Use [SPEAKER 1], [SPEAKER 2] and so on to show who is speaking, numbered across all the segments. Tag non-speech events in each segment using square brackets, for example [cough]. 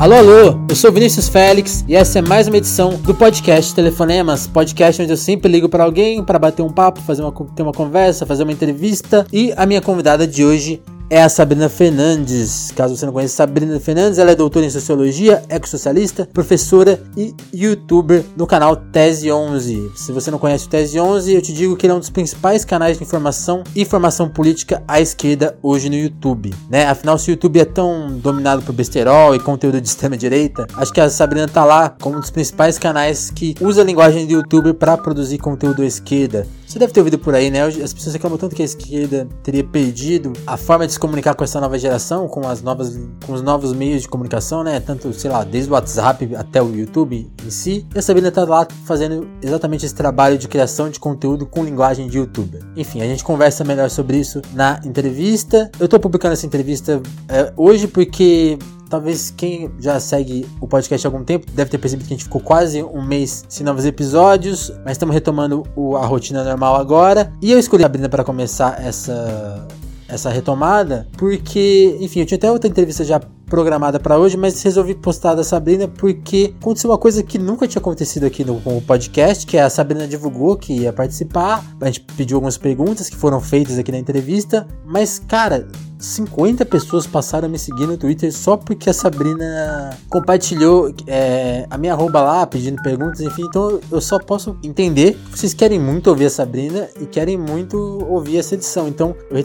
[SPEAKER 1] Alô, alô, eu sou Vinícius Félix e essa é mais uma edição do podcast Telefonemas, podcast onde eu sempre ligo para alguém para bater um papo, fazer uma, ter uma conversa, fazer uma entrevista. E a minha convidada de hoje é a Sabrina Fernandes. Caso você não conheça Sabrina Fernandes, ela é doutora em sociologia, ecossocialista, professora e youtuber no canal Tese 11. Se você não conhece o Tese 11, eu te digo que ele é um dos principais canais de informação e formação política à esquerda hoje no YouTube, né? Afinal, se o YouTube é tão dominado por besterol e conteúdo de extrema direita, acho que a Sabrina tá lá como um dos principais canais que usa a linguagem do YouTube para produzir conteúdo à esquerda. Você deve ter ouvido por aí, né? As pessoas reclamam tanto que a esquerda teria perdido a forma de se comunicar com essa nova geração, com as novas, com os novos meios de comunicação, né? Tanto, sei lá, desde o WhatsApp até o YouTube em si. E a Sabrina tá lá fazendo exatamente esse trabalho de criação de conteúdo com linguagem de youtuber. Enfim, a gente conversa melhor sobre isso na entrevista. Eu tô publicando essa entrevista é, hoje porque Talvez quem já segue o podcast há algum tempo deve ter percebido que a gente ficou quase um mês sem novos episódios, mas estamos retomando o, a rotina normal agora. E eu escolhi a Sabrina para começar essa, essa retomada, porque, enfim, eu tinha até outra entrevista já programada para hoje, mas resolvi postar da Sabrina porque aconteceu uma coisa que nunca tinha acontecido aqui no, podcast, que a Sabrina divulgou que ia participar, a gente pediu algumas perguntas que foram feitas aqui na entrevista, mas cara, 50 pessoas passaram a me seguir no Twitter só porque a Sabrina compartilhou é, a minha arroba lá, pedindo perguntas, enfim. Então eu só posso entender que vocês querem muito ouvir a Sabrina e querem muito ouvir essa edição. Então eu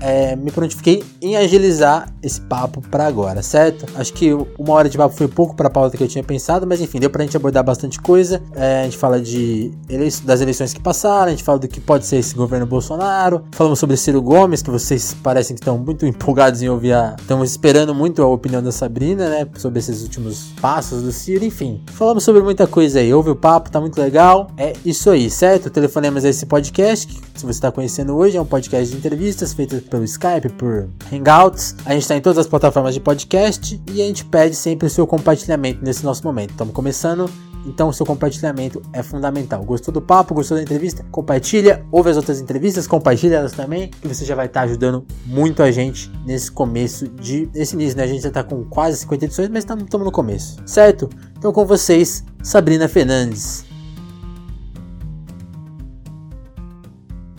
[SPEAKER 1] é, me prontifiquei em agilizar esse papo para agora, certo? Acho que uma hora de papo foi pouco para a pauta que eu tinha pensado, mas enfim, deu pra gente abordar bastante coisa. É, a gente fala de das eleições que passaram, a gente fala do que pode ser esse governo Bolsonaro, falamos sobre Ciro Gomes, que vocês parecem que estão muito empolgados em ouvir a. Estamos esperando muito a opinião da Sabrina, né? Sobre esses últimos passos do Ciro, enfim. Falamos sobre muita coisa aí. Ouve o papo, tá muito legal. É isso aí, certo? Telefonemos a esse podcast, que se você está conhecendo hoje, é um podcast de entrevistas feito pelo Skype, por Hangouts. A gente está em todas as plataformas de podcast e a gente pede sempre o seu compartilhamento nesse nosso momento. Estamos começando então, o seu compartilhamento é fundamental. Gostou do papo? Gostou da entrevista? Compartilha, ouve as outras entrevistas, compartilha elas também, que você já vai estar ajudando muito a gente nesse começo de. Nesse início, né? A gente já está com quase 50 edições, mas estamos no começo, certo? Então, com vocês, Sabrina Fernandes.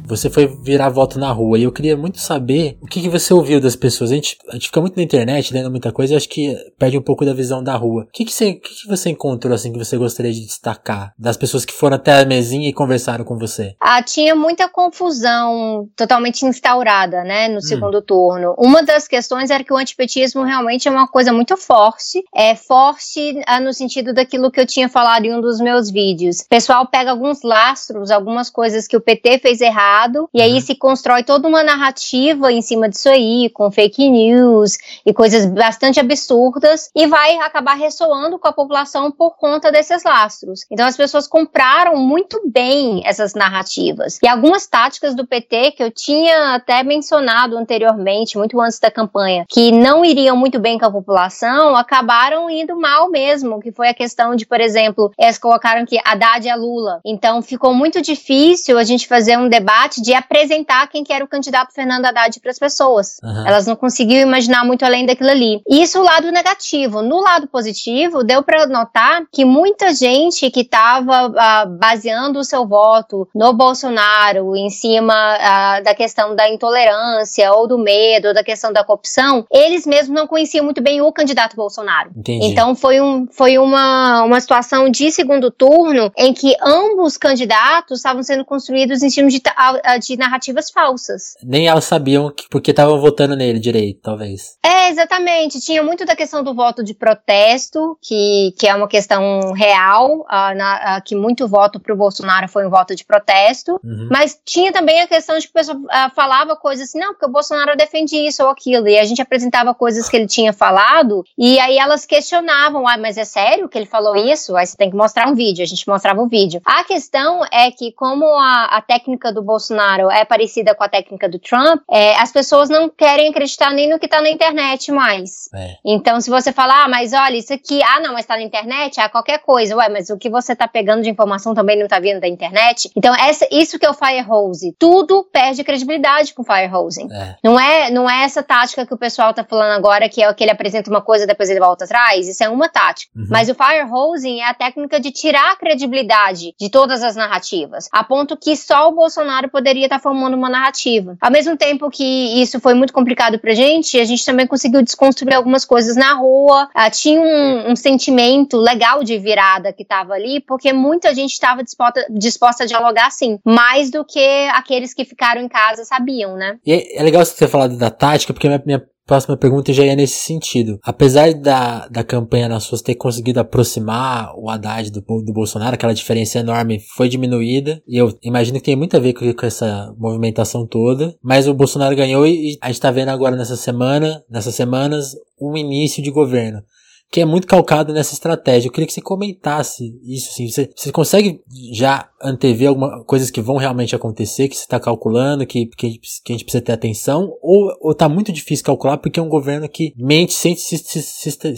[SPEAKER 1] Você foi virar voto na rua e eu queria muito saber o que, que você ouviu das pessoas. A gente, a gente fica muito na internet lendo muita coisa e acho que perde um pouco da visão da rua. O que, que, você, que, que você encontrou assim que você gostaria de destacar das pessoas que foram até a mesinha e conversaram com você?
[SPEAKER 2] Ah, tinha muita confusão totalmente instaurada, né, no hum. segundo turno. Uma das questões era que o antipetismo realmente é uma coisa muito forte. É forte ah, no sentido daquilo que eu tinha falado em um dos meus vídeos. O pessoal pega alguns lastros, algumas coisas que o PT fez errado e aí uhum. se constrói toda uma narrativa em cima disso aí, com fake news e coisas bastante absurdas, e vai acabar ressoando com a população por conta desses lastros. Então as pessoas compraram muito bem essas narrativas. E algumas táticas do PT que eu tinha até mencionado anteriormente, muito antes da campanha, que não iriam muito bem com a população, acabaram indo mal mesmo, que foi a questão de, por exemplo, eles colocaram que Haddad é Lula. Então ficou muito difícil a gente fazer um debate debate de apresentar quem que era o candidato Fernando Haddad para as pessoas. Uhum. Elas não conseguiam imaginar muito além daquilo ali. Isso o lado negativo. No lado positivo, deu para notar que muita gente que estava ah, baseando o seu voto no Bolsonaro em cima uh, da questão da intolerância ou do medo, ou da questão da corrupção, eles mesmos não conheciam muito bem o candidato Bolsonaro. Entendi. Então foi, um, foi uma, uma situação de segundo turno em que ambos candidatos estavam sendo construídos em cima de de narrativas falsas.
[SPEAKER 1] Nem elas sabiam que, porque estavam votando nele direito, talvez.
[SPEAKER 2] É, exatamente. Tinha muito da questão do voto de protesto, que, que é uma questão real, uh, na, uh, que muito voto pro Bolsonaro foi um voto de protesto. Uhum. Mas tinha também a questão de que o pessoal uh, falava coisas assim, não, porque o Bolsonaro defende isso ou aquilo. E a gente apresentava coisas que ele tinha falado, e aí elas questionavam, ah, mas é sério que ele falou isso? Aí você tem que mostrar um vídeo. A gente mostrava o um vídeo. A questão é que, como a, a técnica do Bolsonaro Bolsonaro é parecida com a técnica do Trump, é, as pessoas não querem acreditar nem no que tá na internet mais. É. Então, se você falar, ah, mas olha, isso aqui, ah, não, mas tá na internet, ah, qualquer coisa, ué, mas o que você tá pegando de informação também não tá vindo da internet. Então, essa, isso que é o firehose. Tudo perde credibilidade com firehosing. É. Não, é, não é essa tática que o pessoal tá falando agora, que é que ele apresenta uma coisa depois ele volta atrás. Isso é uma tática. Uhum. Mas o firehosing é a técnica de tirar a credibilidade de todas as narrativas, a ponto que só o Bolsonaro poderia estar tá formando uma narrativa. Ao mesmo tempo que isso foi muito complicado pra gente, a gente também conseguiu desconstruir algumas coisas na rua. Uh, tinha um, um, sentimento legal de virada que estava ali, porque muita gente estava disposta, disposta a dialogar sim, mais do que aqueles que ficaram em casa sabiam, né?
[SPEAKER 1] E é legal você ter falado da tática, porque minha, minha próxima pergunta já é nesse sentido. Apesar da, da campanha nas suas ter conseguido aproximar o Haddad do, do Bolsonaro, aquela diferença enorme foi diminuída, e eu imagino que tem muito a ver com, com essa movimentação toda, mas o Bolsonaro ganhou e, e a gente tá vendo agora nessa semana, nessas semanas, um início de governo que é muito calcado nessa estratégia. Eu queria que você comentasse isso, assim. Você, você consegue já antever algumas coisas que vão realmente acontecer, que você está calculando, que, que, a gente, que, a gente precisa ter atenção, ou, ou tá muito difícil calcular porque é um governo que mente sistem,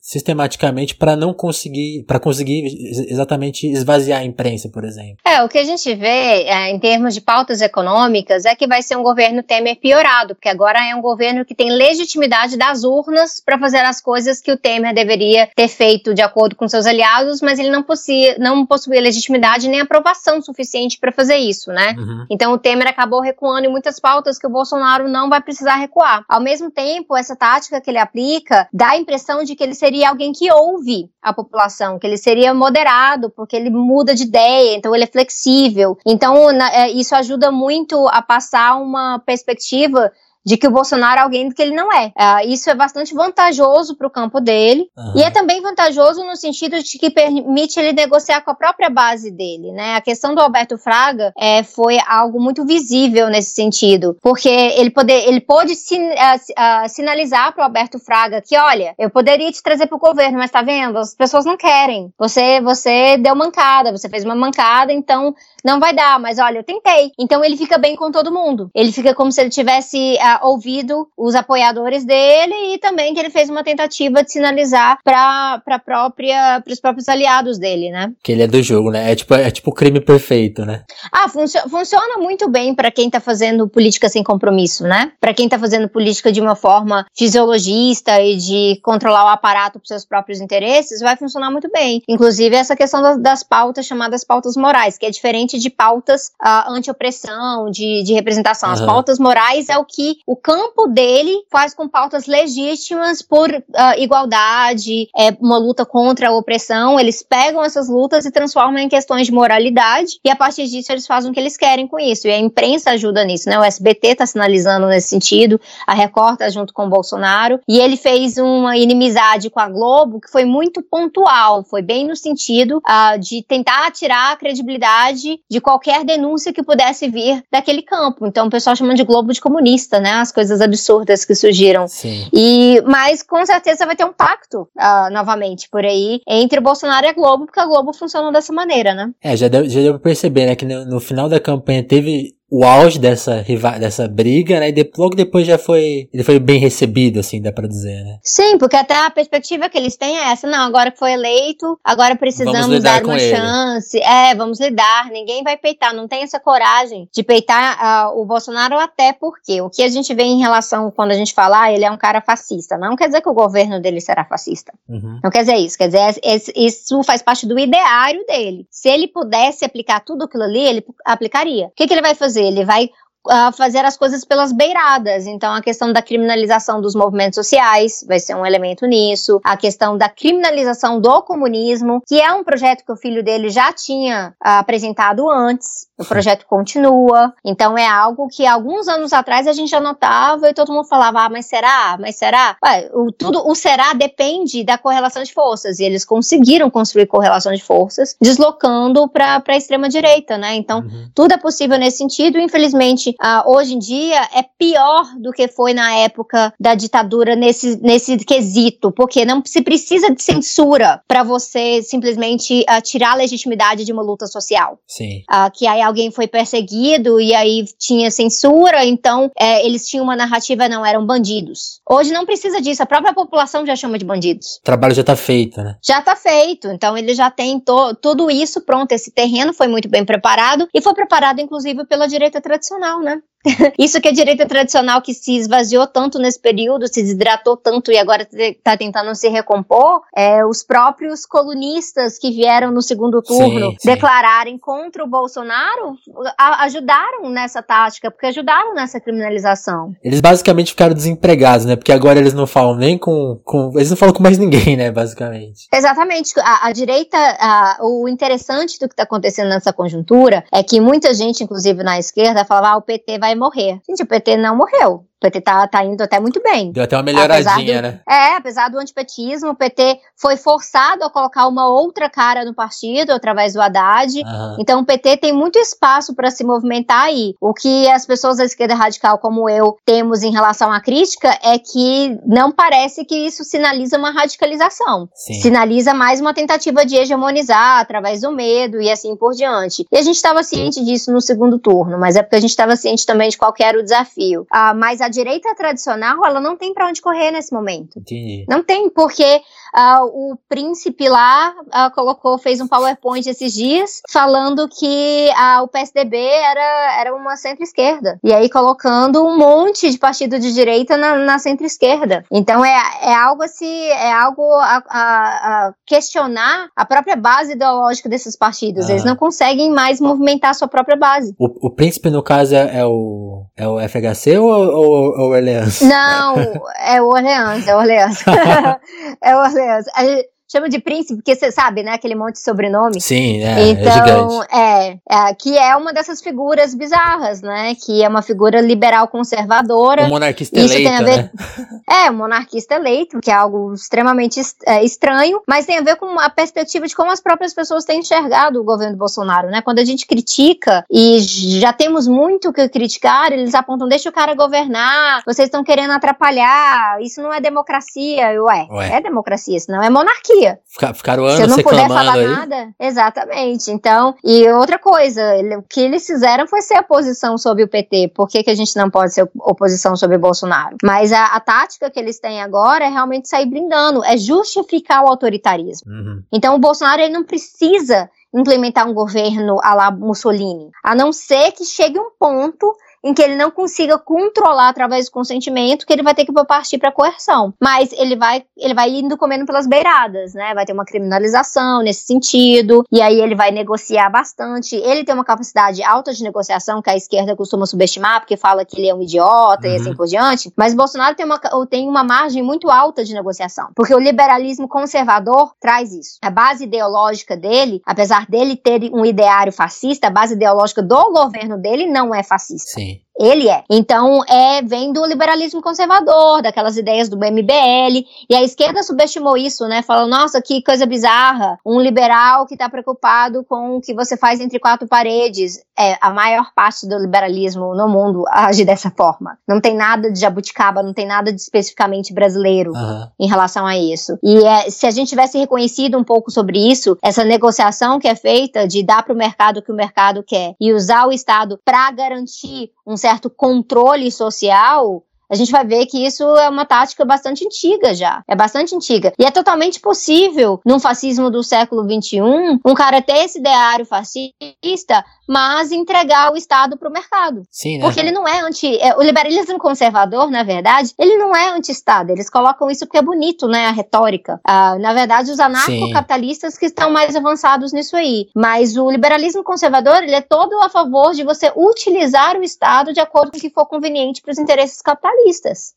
[SPEAKER 1] sistematicamente para não conseguir, para conseguir exatamente esvaziar a imprensa, por exemplo.
[SPEAKER 2] É, o que a gente vê é, em termos de pautas econômicas é que vai ser um governo Temer piorado, porque agora é um governo que tem legitimidade das urnas para fazer as coisas que o Temer Deveria ter feito de acordo com seus aliados, mas ele não possuía, não possuía legitimidade nem aprovação suficiente para fazer isso, né? Uhum. Então o Temer acabou recuando em muitas pautas que o Bolsonaro não vai precisar recuar. Ao mesmo tempo, essa tática que ele aplica dá a impressão de que ele seria alguém que ouve a população, que ele seria moderado, porque ele muda de ideia, então ele é flexível. Então na, é, isso ajuda muito a passar uma perspectiva de que o Bolsonaro é alguém que ele não é. Uh, isso é bastante vantajoso para o campo dele uhum. e é também vantajoso no sentido de que permite ele negociar com a própria base dele, né? A questão do Alberto Fraga é, foi algo muito visível nesse sentido, porque ele poder, ele pôde sin, uh, uh, sinalizar para o Alberto Fraga que, olha, eu poderia te trazer para o governo, mas tá vendo? As pessoas não querem. Você, você deu mancada, você fez uma mancada, então não vai dar. Mas olha, eu tentei. Então ele fica bem com todo mundo. Ele fica como se ele tivesse ouvido os apoiadores dele e também que ele fez uma tentativa de sinalizar para para própria para os próprios aliados dele, né?
[SPEAKER 1] Que ele é do jogo, né? É tipo é tipo o crime perfeito, né?
[SPEAKER 2] Ah, func funciona muito bem para quem tá fazendo política sem compromisso, né? Para quem tá fazendo política de uma forma fisiologista e de controlar o aparato para seus próprios interesses, vai funcionar muito bem. Inclusive essa questão das, das pautas chamadas pautas morais, que é diferente de pautas uh, anti-opressão, de, de representação. Uhum. As pautas morais é o que o campo dele faz com pautas legítimas por uh, igualdade, é, uma luta contra a opressão. Eles pegam essas lutas e transformam em questões de moralidade e a partir disso eles fazem o que eles querem com isso. E a imprensa ajuda nisso, né? O SBT está sinalizando nesse sentido, a Record tá junto com o Bolsonaro e ele fez uma inimizade com a Globo que foi muito pontual, foi bem no sentido uh, de tentar tirar a credibilidade de qualquer denúncia que pudesse vir daquele campo. Então o pessoal chama de Globo de comunista, né? as coisas absurdas que surgiram. Sim. E, mas com certeza vai ter um pacto uh, novamente por aí entre o Bolsonaro e a Globo, porque a Globo funciona dessa maneira, né?
[SPEAKER 1] É, já deu, já deu pra perceber, né? Que no, no final da campanha teve o auge dessa, dessa briga, né? E de, logo depois já foi. Ele foi bem recebido, assim, dá pra dizer, né?
[SPEAKER 2] Sim, porque até a perspectiva que eles têm é essa, não, agora que foi eleito, agora precisamos dar uma chance. É, vamos lidar. Ninguém vai peitar, não tem essa coragem de peitar uh, o Bolsonaro, até porque o que a gente vê em relação quando a gente fala, ah, ele é um cara fascista. Não quer dizer que o governo dele será fascista. Uhum. Não quer dizer isso. Quer dizer, isso faz parte do ideário dele. Se ele pudesse aplicar tudo aquilo ali, ele aplicaria. O que, que ele vai fazer? Ele vai uh, fazer as coisas pelas beiradas. Então, a questão da criminalização dos movimentos sociais vai ser um elemento nisso. A questão da criminalização do comunismo, que é um projeto que o filho dele já tinha uh, apresentado antes. O projeto continua. Então, é algo que alguns anos atrás a gente já notava e todo mundo falava: ah, mas será? Mas será? Ué, o, tudo, o será depende da correlação de forças. E eles conseguiram construir correlação de forças, deslocando para a extrema-direita, né? Então, uhum. tudo é possível nesse sentido. Infelizmente, hoje em dia é pior do que foi na época da ditadura nesse, nesse quesito, porque não se precisa de censura para você simplesmente uh, tirar a legitimidade de uma luta social.
[SPEAKER 1] Sim.
[SPEAKER 2] Uh, que é alguém foi perseguido e aí tinha censura, então é, eles tinham uma narrativa, não, eram bandidos. Hoje não precisa disso, a própria população já chama de bandidos.
[SPEAKER 1] O trabalho já tá feito, né?
[SPEAKER 2] Já tá feito, então ele já tem tudo isso pronto, esse terreno foi muito bem preparado e foi preparado inclusive pela direita tradicional, né? [laughs] Isso que a direita tradicional que se esvaziou tanto nesse período, se desidratou tanto e agora está tentando se recompor, é, os próprios colunistas que vieram no segundo turno sim, sim. declararem contra o Bolsonaro a, ajudaram nessa tática, porque ajudaram nessa criminalização.
[SPEAKER 1] Eles basicamente ficaram desempregados, né? Porque agora eles não falam nem com. com eles não falam com mais ninguém, né? Basicamente.
[SPEAKER 2] Exatamente. A, a direita, a, o interessante do que está acontecendo nessa conjuntura é que muita gente, inclusive na esquerda, falava: ah, o PT vai vai morrer. Gente, o PT não morreu. O PT tá, tá indo até muito bem.
[SPEAKER 1] Deu até uma melhoradinha, do, né?
[SPEAKER 2] É, apesar do antipetismo, o PT foi forçado a colocar uma outra cara no partido através do Haddad. Uhum. Então o PT tem muito espaço para se movimentar aí. O que as pessoas da esquerda radical, como eu, temos em relação à crítica é que não parece que isso sinaliza uma radicalização. Sim. Sinaliza mais uma tentativa de hegemonizar através do medo e assim por diante. E a gente estava ciente disso no segundo turno, mas é porque a gente estava ciente também de qual era o desafio. Ah, mas a direita tradicional, ela não tem para onde correr nesse momento.
[SPEAKER 1] Entendi.
[SPEAKER 2] Não tem, porque uh, o príncipe lá uh, colocou, fez um PowerPoint esses dias falando que uh, o PSDB era, era uma centro-esquerda. E aí colocando um monte de partido de direita na, na centro-esquerda. Então é, é algo assim, é algo a, a, a, questionar a própria base ideológica desses partidos. Eles não conseguem mais movimentar a sua própria base.
[SPEAKER 1] O, o príncipe, no caso, é, é o, é o FHC ou, ou, ou o Orleans?
[SPEAKER 2] Não, é o Orleans, é o Orleans. [laughs] [laughs] é o Orleans. Yes, And it, chama de príncipe, porque você sabe, né? Aquele monte de sobrenome.
[SPEAKER 1] Sim, é. é
[SPEAKER 2] então, é, é, que é uma dessas figuras bizarras, né? Que é uma figura liberal conservadora.
[SPEAKER 1] Um monarquista Isso eleito, tem a ver, né? [laughs]
[SPEAKER 2] É, um monarquista eleito, que é algo extremamente é, estranho, mas tem a ver com a perspectiva de como as próprias pessoas têm enxergado o governo Bolsonaro, né? Quando a gente critica e já temos muito o que criticar, eles apontam, deixa o cara governar, vocês estão querendo atrapalhar, isso não é democracia. Ué, Ué. é democracia, isso não é monarquia dia.
[SPEAKER 1] Ficar, ficaram anos Se
[SPEAKER 2] eu não puder falar
[SPEAKER 1] aí.
[SPEAKER 2] nada, exatamente. Então, e outra coisa, ele, o que eles fizeram foi ser oposição sobre o PT. Por que, que a gente não pode ser oposição sobre o Bolsonaro? Mas a, a tática que eles têm agora é realmente sair blindando, é justificar o autoritarismo. Uhum. Então, o Bolsonaro ele não precisa implementar um governo à la Mussolini, a não ser que chegue um ponto em que ele não consiga controlar através do consentimento, que ele vai ter que partir para coerção. Mas ele vai, ele vai indo comendo pelas beiradas, né? Vai ter uma criminalização nesse sentido, e aí ele vai negociar bastante. Ele tem uma capacidade alta de negociação que a esquerda costuma subestimar, porque fala que ele é um idiota uhum. e assim por diante. Mas Bolsonaro tem uma, tem uma margem muito alta de negociação, porque o liberalismo conservador traz isso. A base ideológica dele, apesar dele ter um ideário fascista, a base ideológica do governo dele não é fascista.
[SPEAKER 1] Sim. me.
[SPEAKER 2] Ele é. Então, é, vem do liberalismo conservador, daquelas ideias do MBL, e a esquerda subestimou isso, né? Falou, nossa, que coisa bizarra, um liberal que está preocupado com o que você faz entre quatro paredes. É, a maior parte do liberalismo no mundo age dessa forma. Não tem nada de jabuticaba, não tem nada de especificamente brasileiro uhum. em relação a isso. E é, se a gente tivesse reconhecido um pouco sobre isso, essa negociação que é feita de dar para o mercado o que o mercado quer e usar o Estado para garantir um certo controle social, a gente vai ver que isso é uma tática bastante antiga já. É bastante antiga. E é totalmente possível, num fascismo do século XXI, um cara ter esse ideário fascista, mas entregar o Estado para o mercado.
[SPEAKER 1] Sim, né?
[SPEAKER 2] Porque ele não é anti. É, o liberalismo conservador, na verdade, ele não é anti-Estado. Eles colocam isso porque é bonito, né? A retórica. Ah, na verdade, os anarcocapitalistas que estão mais avançados nisso aí. Mas o liberalismo conservador, ele é todo a favor de você utilizar o Estado de acordo com o que for conveniente para os interesses capitalistas.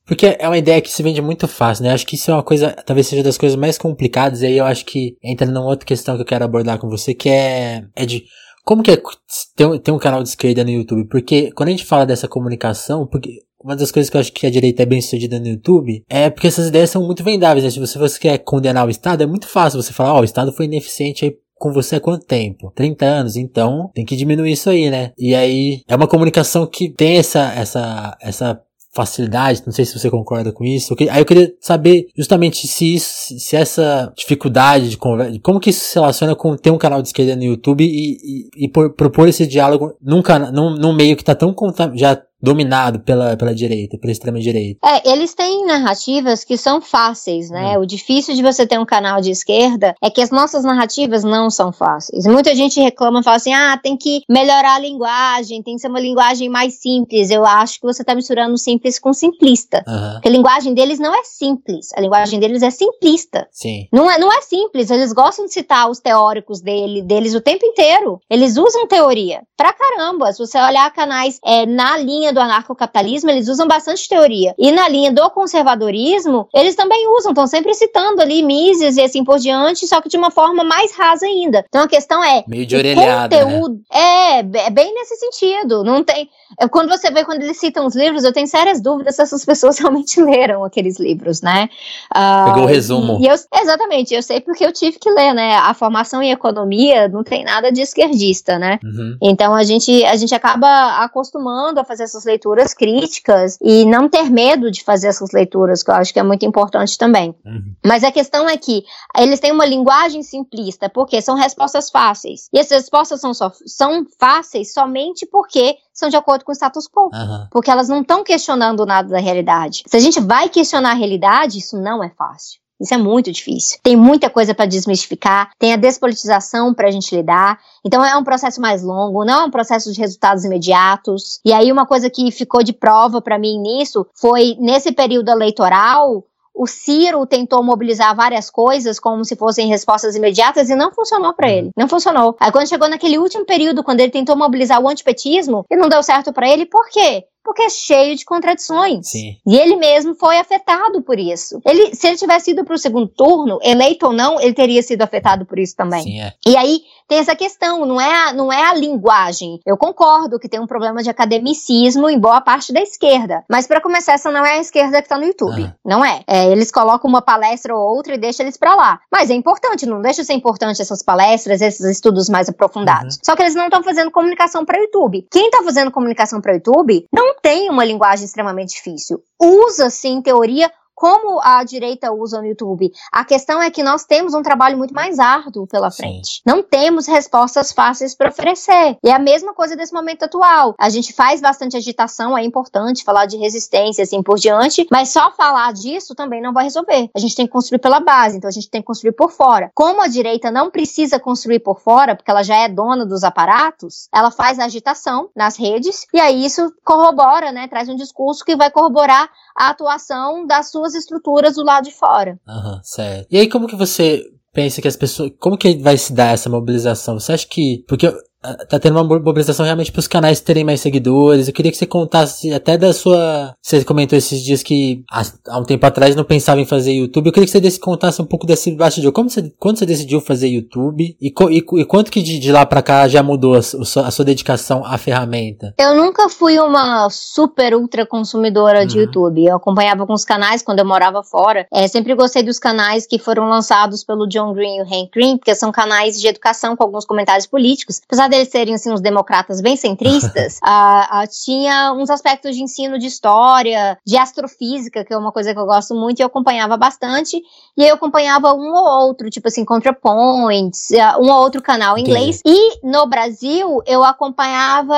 [SPEAKER 1] Porque é uma ideia que se vende muito fácil, né? Acho que isso é uma coisa, talvez seja das coisas mais complicadas, e aí eu acho que entra numa outra questão que eu quero abordar com você, que é, é de como que é ter, ter um canal de esquerda no YouTube? Porque quando a gente fala dessa comunicação, porque uma das coisas que eu acho que a direita é bem sucedida no YouTube é porque essas ideias são muito vendáveis, né? Se você, você quer condenar o Estado, é muito fácil você falar, ó, oh, o Estado foi ineficiente aí com você há quanto tempo? 30 anos, então tem que diminuir isso aí, né? E aí é uma comunicação que tem essa, essa, essa facilidade, não sei se você concorda com isso. Aí eu queria saber justamente se isso, se essa dificuldade de conversa, como que isso se relaciona com ter um canal de esquerda no YouTube e, e, e por, propor esse diálogo num, num, num meio que tá tão já dominado pela, pela direita, pela extrema direita.
[SPEAKER 2] É, eles têm narrativas que são fáceis, né? Hum. O difícil de você ter um canal de esquerda é que as nossas narrativas não são fáceis. Muita gente reclama fala assim: ah, tem que melhorar a linguagem, tem que ser uma linguagem mais simples. Eu acho que você tá misturando simples com simplista. Uhum. Porque a linguagem deles não é simples, a linguagem deles é simplista.
[SPEAKER 1] Sim.
[SPEAKER 2] Não é, não é simples, eles gostam de citar os teóricos dele, deles o tempo inteiro. Eles usam teoria pra caramba. Se você olhar canais é, na linha do anarcocapitalismo, eles usam bastante teoria. E na linha do conservadorismo, eles também usam, estão sempre citando ali Mises e assim por diante, só que de uma forma mais rasa ainda. Então a questão é.
[SPEAKER 1] Meio de orelhada.
[SPEAKER 2] Né? Conteúdo, né? é, é bem nesse sentido. Não tem. É, quando você vê quando eles citam os livros, eu tenho sérias dúvidas se essas [laughs] pessoas realmente leram aqueles livros, né?
[SPEAKER 1] Uh, Pegou o resumo.
[SPEAKER 2] E eu, exatamente, eu sei porque eu tive que ler, né? A formação em economia não tem nada de esquerdista, né? Uhum. Então a gente, a gente acaba acostumando a fazer essas leituras críticas e não ter medo de fazer essas leituras, que eu acho que é muito importante também. Uhum. Mas a questão é que eles têm uma linguagem simplista, porque são respostas fáceis. E essas respostas são, só, são fáceis somente porque são de acordo com o status quo. Uhum. Porque elas não estão questionando nada da realidade. Se a gente vai questionar a realidade, isso não é fácil. Isso é muito difícil. Tem muita coisa para desmistificar, tem a despolitização para a gente lidar. Então é um processo mais longo, não é um processo de resultados imediatos. E aí uma coisa que ficou de prova para mim nisso foi nesse período eleitoral, o Ciro tentou mobilizar várias coisas como se fossem respostas imediatas e não funcionou para ele. Não funcionou. Aí quando chegou naquele último período, quando ele tentou mobilizar o antipetismo, e não deu certo para ele, por quê? Porque é cheio de contradições.
[SPEAKER 1] Sim.
[SPEAKER 2] E ele mesmo foi afetado por isso. Ele, se ele tivesse ido para o segundo turno, eleito ou não, ele teria sido afetado por isso também.
[SPEAKER 1] Sim, é.
[SPEAKER 2] E aí tem essa questão, não é, a, não é a linguagem. Eu concordo que tem um problema de academicismo em boa parte da esquerda. Mas para começar, essa não é a esquerda que está no YouTube. Ah. Não é. é. Eles colocam uma palestra ou outra e deixam eles para lá. Mas é importante, não deixa de ser importante essas palestras, esses estudos mais aprofundados. Uhum. Só que eles não estão fazendo comunicação para o YouTube. Quem está fazendo comunicação para o YouTube não tem uma linguagem extremamente difícil. Usa, sim, teoria como a direita usa no YouTube. A questão é que nós temos um trabalho muito mais árduo pela frente. Sim. Não temos respostas fáceis para oferecer. E é a mesma coisa desse momento atual. A gente faz bastante agitação, é importante falar de resistência assim por diante, mas só falar disso também não vai resolver. A gente tem que construir pela base, então a gente tem que construir por fora. Como a direita não precisa construir por fora, porque ela já é dona dos aparatos, ela faz a agitação nas redes e aí isso corrobora, né, traz um discurso que vai corroborar a atuação das suas estruturas do lado de fora.
[SPEAKER 1] Aham, certo. E aí como que você pensa que as pessoas, como que vai se dar essa mobilização? Você acha que, porque tá tendo uma mobilização realmente para os canais terem mais seguidores. Eu queria que você contasse até da sua. Você comentou esses dias que há um tempo atrás não pensava em fazer YouTube. Eu queria que você contasse um pouco desse bastidor. Como você, quando você decidiu fazer YouTube e, e, e quanto que de, de, lá para cá já mudou a, a, sua dedicação à ferramenta?
[SPEAKER 2] Eu nunca fui uma super ultra consumidora uhum. de YouTube. Eu acompanhava alguns canais quando eu morava fora. É, sempre gostei dos canais que foram lançados pelo John Green e o Hank Green, porque são canais de educação com alguns comentários políticos. Apesar deles serem assim, uns democratas bem centristas, [laughs] uh, uh, tinha uns aspectos de ensino de história, de astrofísica, que é uma coisa que eu gosto muito e eu acompanhava bastante. E eu acompanhava um ou outro, tipo assim, ContraPoints, uh, um ou outro canal em inglês. E no Brasil, eu acompanhava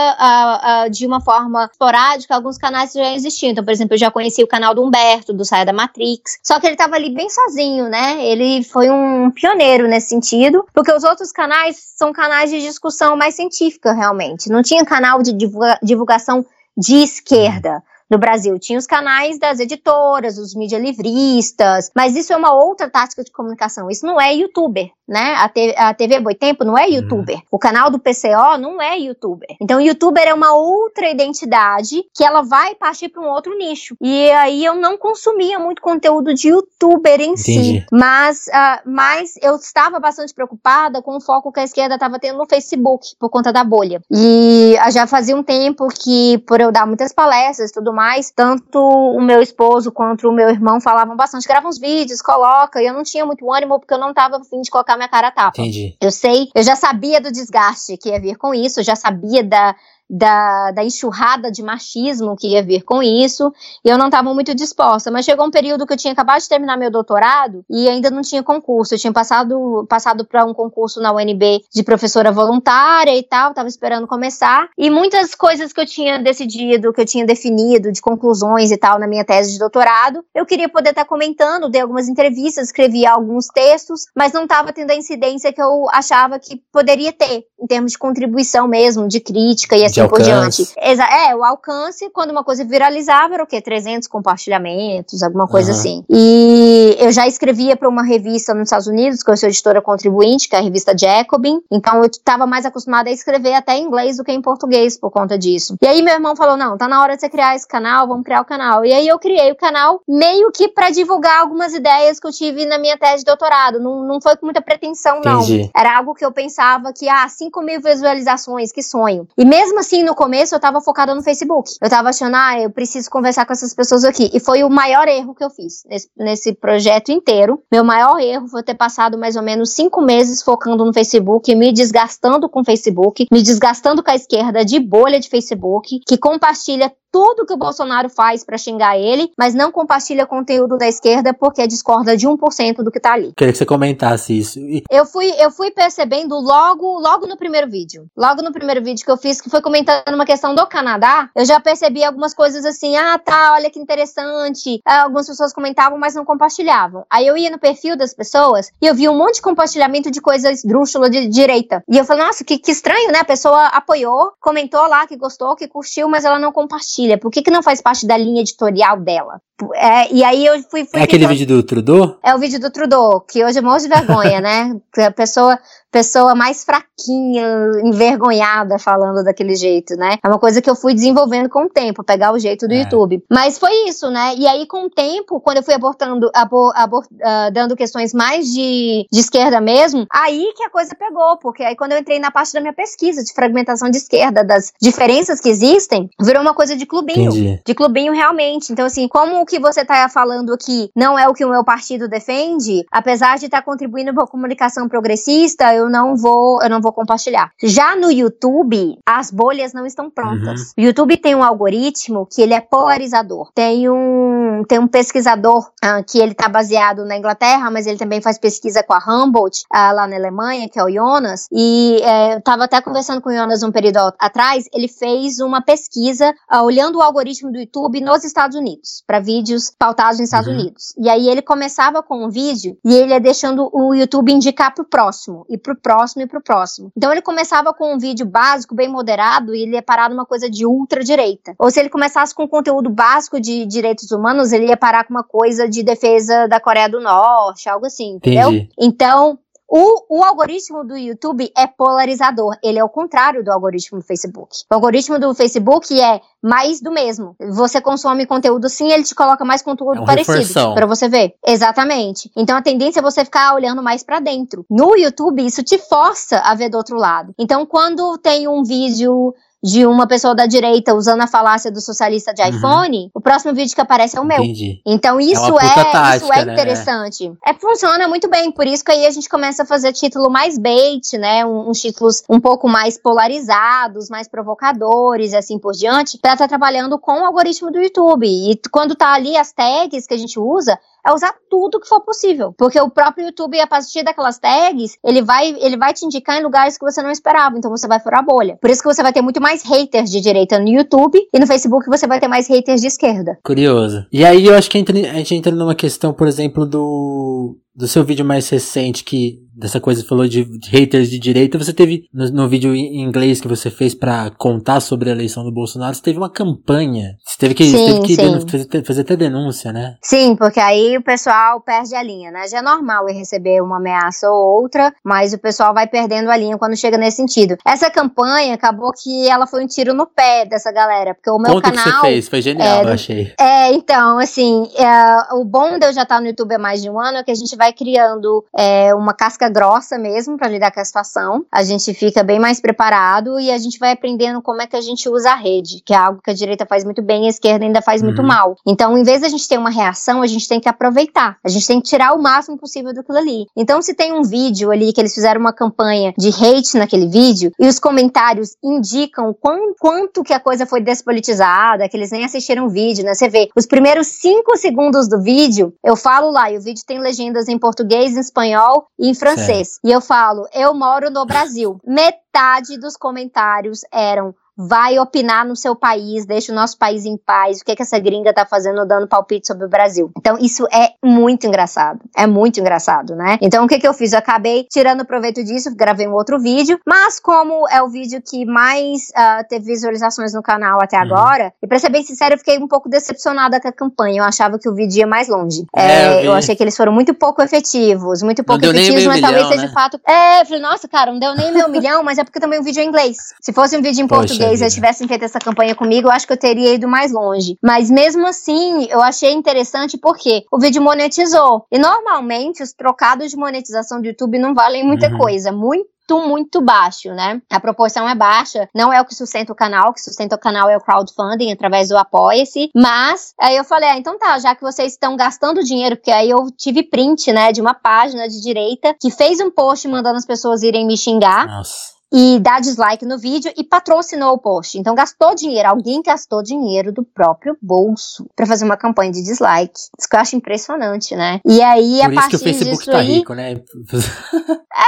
[SPEAKER 2] de uma forma esporádica alguns canais que já existiam. Então, por exemplo, eu já conheci o canal do Humberto, do Saia da Matrix. Só que ele tava ali bem sozinho, né? Ele foi um pioneiro nesse sentido, porque os outros canais são canais de discussão mais científica, realmente. Não tinha canal de divulga divulgação de esquerda no Brasil. Tinha os canais das editoras, os mídia livristas, mas isso é uma outra tática de comunicação. Isso não é youtuber, né? A, te a TV Boitempo não é youtuber. Uhum. O canal do PCO não é youtuber. Então, youtuber é uma outra identidade que ela vai partir para um outro nicho. E aí eu não consumia muito conteúdo de youtuber em Entendi. si, mas, uh, mas eu estava bastante preocupada com o foco que a esquerda estava tendo no Facebook por conta da bolha. E uh, já fazia um tempo que, por eu dar muitas palestras e tudo mais, tanto o meu esposo quanto o meu irmão falavam bastante, grava uns vídeos, coloca, e eu não tinha muito ânimo porque eu não tava afim de colocar minha cara a tapa.
[SPEAKER 1] Entendi.
[SPEAKER 2] Eu sei, eu já sabia do desgaste que ia vir com isso, já sabia da da, da enxurrada de machismo que ia vir com isso, e eu não estava muito disposta. Mas chegou um período que eu tinha acabado de terminar meu doutorado e ainda não tinha concurso. Eu tinha passado, passado para um concurso na UNB de professora voluntária e tal, estava esperando começar. E muitas coisas que eu tinha decidido, que eu tinha definido, de conclusões e tal, na minha tese de doutorado, eu queria poder estar tá comentando, dei algumas entrevistas, escrevi alguns textos, mas não estava tendo a incidência que eu achava que poderia ter, em termos de contribuição mesmo, de crítica e assim por diante. É, o alcance, quando uma coisa viralizava, era o quê? 300 compartilhamentos, alguma coisa uhum. assim. E eu já escrevia para uma revista nos Estados Unidos, que eu sou editora contribuinte, que é a revista Jacobin, então eu estava mais acostumada a escrever até em inglês do que em português por conta disso. E aí meu irmão falou: não, tá na hora de você criar esse canal, vamos criar o canal. E aí eu criei o canal meio que para divulgar algumas ideias que eu tive na minha tese de doutorado. Não, não foi com muita pretensão, não. Entendi. Era algo que eu pensava que, ah, 5 mil visualizações, que sonho. E mesmo assim, no começo, eu tava focada no Facebook. Eu tava achando, ah, eu preciso conversar com essas pessoas aqui. E foi o maior erro que eu fiz nesse, nesse projeto inteiro. Meu maior erro foi ter passado mais ou menos cinco meses focando no Facebook, me desgastando com o Facebook, me desgastando com a esquerda de bolha de Facebook, que compartilha tudo que o Bolsonaro faz para xingar ele, mas não compartilha conteúdo da esquerda porque discorda de 1% do que tá ali.
[SPEAKER 1] Queria que você comentasse isso.
[SPEAKER 2] Eu fui, eu fui percebendo logo, logo no primeiro vídeo. Logo no primeiro vídeo que eu fiz, que foi comentando uma questão do Canadá, eu já percebi algumas coisas assim, ah, tá, olha que interessante. Ah, algumas pessoas comentavam, mas não compartilhavam. Aí eu ia no perfil das pessoas e eu vi um monte de compartilhamento de coisas esdrúxulas de direita. E eu falei, nossa, que, que estranho, né? A pessoa apoiou, comentou lá que gostou, que curtiu, mas ela não compartilha Por que, que não faz parte da linha editorial dela? É, e aí eu fui. fui
[SPEAKER 1] é aquele vídeo do Trudeau?
[SPEAKER 2] É o vídeo do Trudeau, que hoje é morro de vergonha, né? [laughs] A pessoa, pessoa mais fraquinha, envergonhada falando daquele jeito, né? É uma coisa que eu fui desenvolvendo com o tempo, pegar o jeito do é. YouTube. Mas foi isso, né? E aí, com o tempo, quando eu fui abortando, abor, abor, uh, dando questões mais de, de esquerda mesmo, aí que a coisa pegou, porque aí quando eu entrei na parte da minha pesquisa de fragmentação de esquerda, das diferenças que existem, virou uma coisa de clubinho. Entendi. De clubinho realmente. Então, assim, como o que você está falando aqui não é o que o meu partido defende, apesar de estar tá contribuindo para a comunicação progressista, eu não vou, eu não vou compartilhar. Já no YouTube, as bolhas não estão prontas. Uhum. O YouTube tem um algoritmo que ele é polarizador. Tem um, tem um pesquisador uh, que ele está baseado na Inglaterra, mas ele também faz pesquisa com a Humboldt uh, lá na Alemanha, que é o Jonas. E uh, eu estava até conversando com o Jonas um período atrás. Ele fez uma pesquisa uh, olhando o algoritmo do YouTube nos Estados Unidos para vídeos pautados nos Estados uhum. Unidos. E aí ele começava com um vídeo e ele ia deixando o YouTube indicar pro próximo, e pro próximo e pro próximo. Então ele começava com um vídeo básico, bem moderado, e ele ia parar numa coisa de ultra-direita. Ou se ele começasse com conteúdo básico de direitos humanos, ele ia parar com uma coisa de defesa da Coreia do Norte, algo assim, entendeu? Entendi. Então, o, o, algoritmo do YouTube é polarizador. Ele é o contrário do algoritmo do Facebook. O algoritmo do Facebook é mais do mesmo. Você consome conteúdo sim, ele te coloca mais conteúdo é um parecido para você ver. Exatamente. Então a tendência é você ficar olhando mais para dentro. No YouTube isso te força a ver do outro lado. Então quando tem um vídeo de uma pessoa da direita usando a falácia do socialista de uhum. iPhone, o próximo vídeo que aparece é o meu. Entendi. Então isso é, é tática, isso é né? interessante. Né? É funciona muito bem, por isso que aí a gente começa a fazer título mais bait, né? Um, uns títulos um pouco mais polarizados, mais provocadores e assim por diante, pra estar tá trabalhando com o algoritmo do YouTube. E quando tá ali as tags que a gente usa, é usar tudo que for possível. Porque o próprio YouTube, a partir daquelas tags, ele vai, ele vai te indicar em lugares que você não esperava. Então você vai furar a bolha. Por isso que você vai ter muito mais haters de direita no YouTube e no Facebook você vai ter mais haters de esquerda.
[SPEAKER 1] Curioso. E aí eu acho que a gente entra numa questão, por exemplo, do do seu vídeo mais recente que dessa coisa falou de, de, haters de direita, você teve no, no vídeo em inglês que você fez para contar sobre a eleição do Bolsonaro, você teve uma campanha. Você teve que, sim, teve que fazer, fazer, até denúncia, né?
[SPEAKER 2] Sim, porque aí o pessoal perde a linha, né? Já é normal eu receber uma ameaça ou outra, mas o pessoal vai perdendo a linha quando chega nesse sentido. Essa campanha acabou que ela foi um tiro no pé dessa galera, porque o meu
[SPEAKER 1] Conta
[SPEAKER 2] canal.
[SPEAKER 1] que você fez, foi genial, é, eu achei.
[SPEAKER 2] É, então, assim, é, o bom de eu já estar no YouTube há mais de um ano é que a gente vai vai criando é, uma casca grossa mesmo para lidar com a situação. A gente fica bem mais preparado e a gente vai aprendendo como é que a gente usa a rede, que é algo que a direita faz muito bem e a esquerda ainda faz uhum. muito mal. Então, em vez da gente ter uma reação, a gente tem que aproveitar. A gente tem que tirar o máximo possível daquilo ali. Então, se tem um vídeo ali que eles fizeram uma campanha de hate naquele vídeo e os comentários indicam quão, quanto que a coisa foi despolitizada, que eles nem assistiram o vídeo, né? Você vê, os primeiros cinco segundos do vídeo, eu falo lá, e o vídeo tem legendas em português, em espanhol e em francês. Certo. E eu falo, eu moro no Brasil. Metade dos comentários eram vai opinar no seu país, deixa o nosso país em paz, o que, é que essa gringa tá fazendo dando palpite sobre o Brasil. Então, isso é muito engraçado. É muito engraçado, né? Então, o que, que eu fiz? Eu acabei tirando proveito disso, gravei um outro vídeo, mas como é o vídeo que mais uh, teve visualizações no canal até uhum. agora, e pra ser bem sincero, eu fiquei um pouco decepcionada com a campanha. Eu achava que o vídeo ia mais longe. É, é, eu, eu, achei que eles foram muito pouco efetivos, muito pouco efetivos, mas milhão, talvez seja né? de fato. É, eu falei, nossa, cara, não deu nem meio milhão, mas é porque também o vídeo é em inglês. Se fosse um vídeo em Poxa português, eles tivessem feito essa campanha comigo, eu acho que eu teria ido mais longe. Mas mesmo assim, eu achei interessante porque o vídeo monetizou. E normalmente os trocados de monetização do YouTube não valem muita uhum. coisa. Muito muito baixo, né? A proporção é baixa, não é o que sustenta o canal, o que sustenta o canal é o crowdfunding através do Apoia-se, mas aí eu falei, ah, então tá, já que vocês estão gastando dinheiro, porque aí eu tive print, né, de uma página de direita que fez um post mandando as pessoas irem me xingar. Nossa e dá dislike no vídeo e patrocinou o post. Então gastou dinheiro, alguém gastou dinheiro do próprio bolso para fazer uma campanha de dislike. Isso que eu acho impressionante, né? E aí
[SPEAKER 1] Por
[SPEAKER 2] a partir
[SPEAKER 1] que o Facebook
[SPEAKER 2] disso
[SPEAKER 1] tá
[SPEAKER 2] aí,
[SPEAKER 1] rico, né?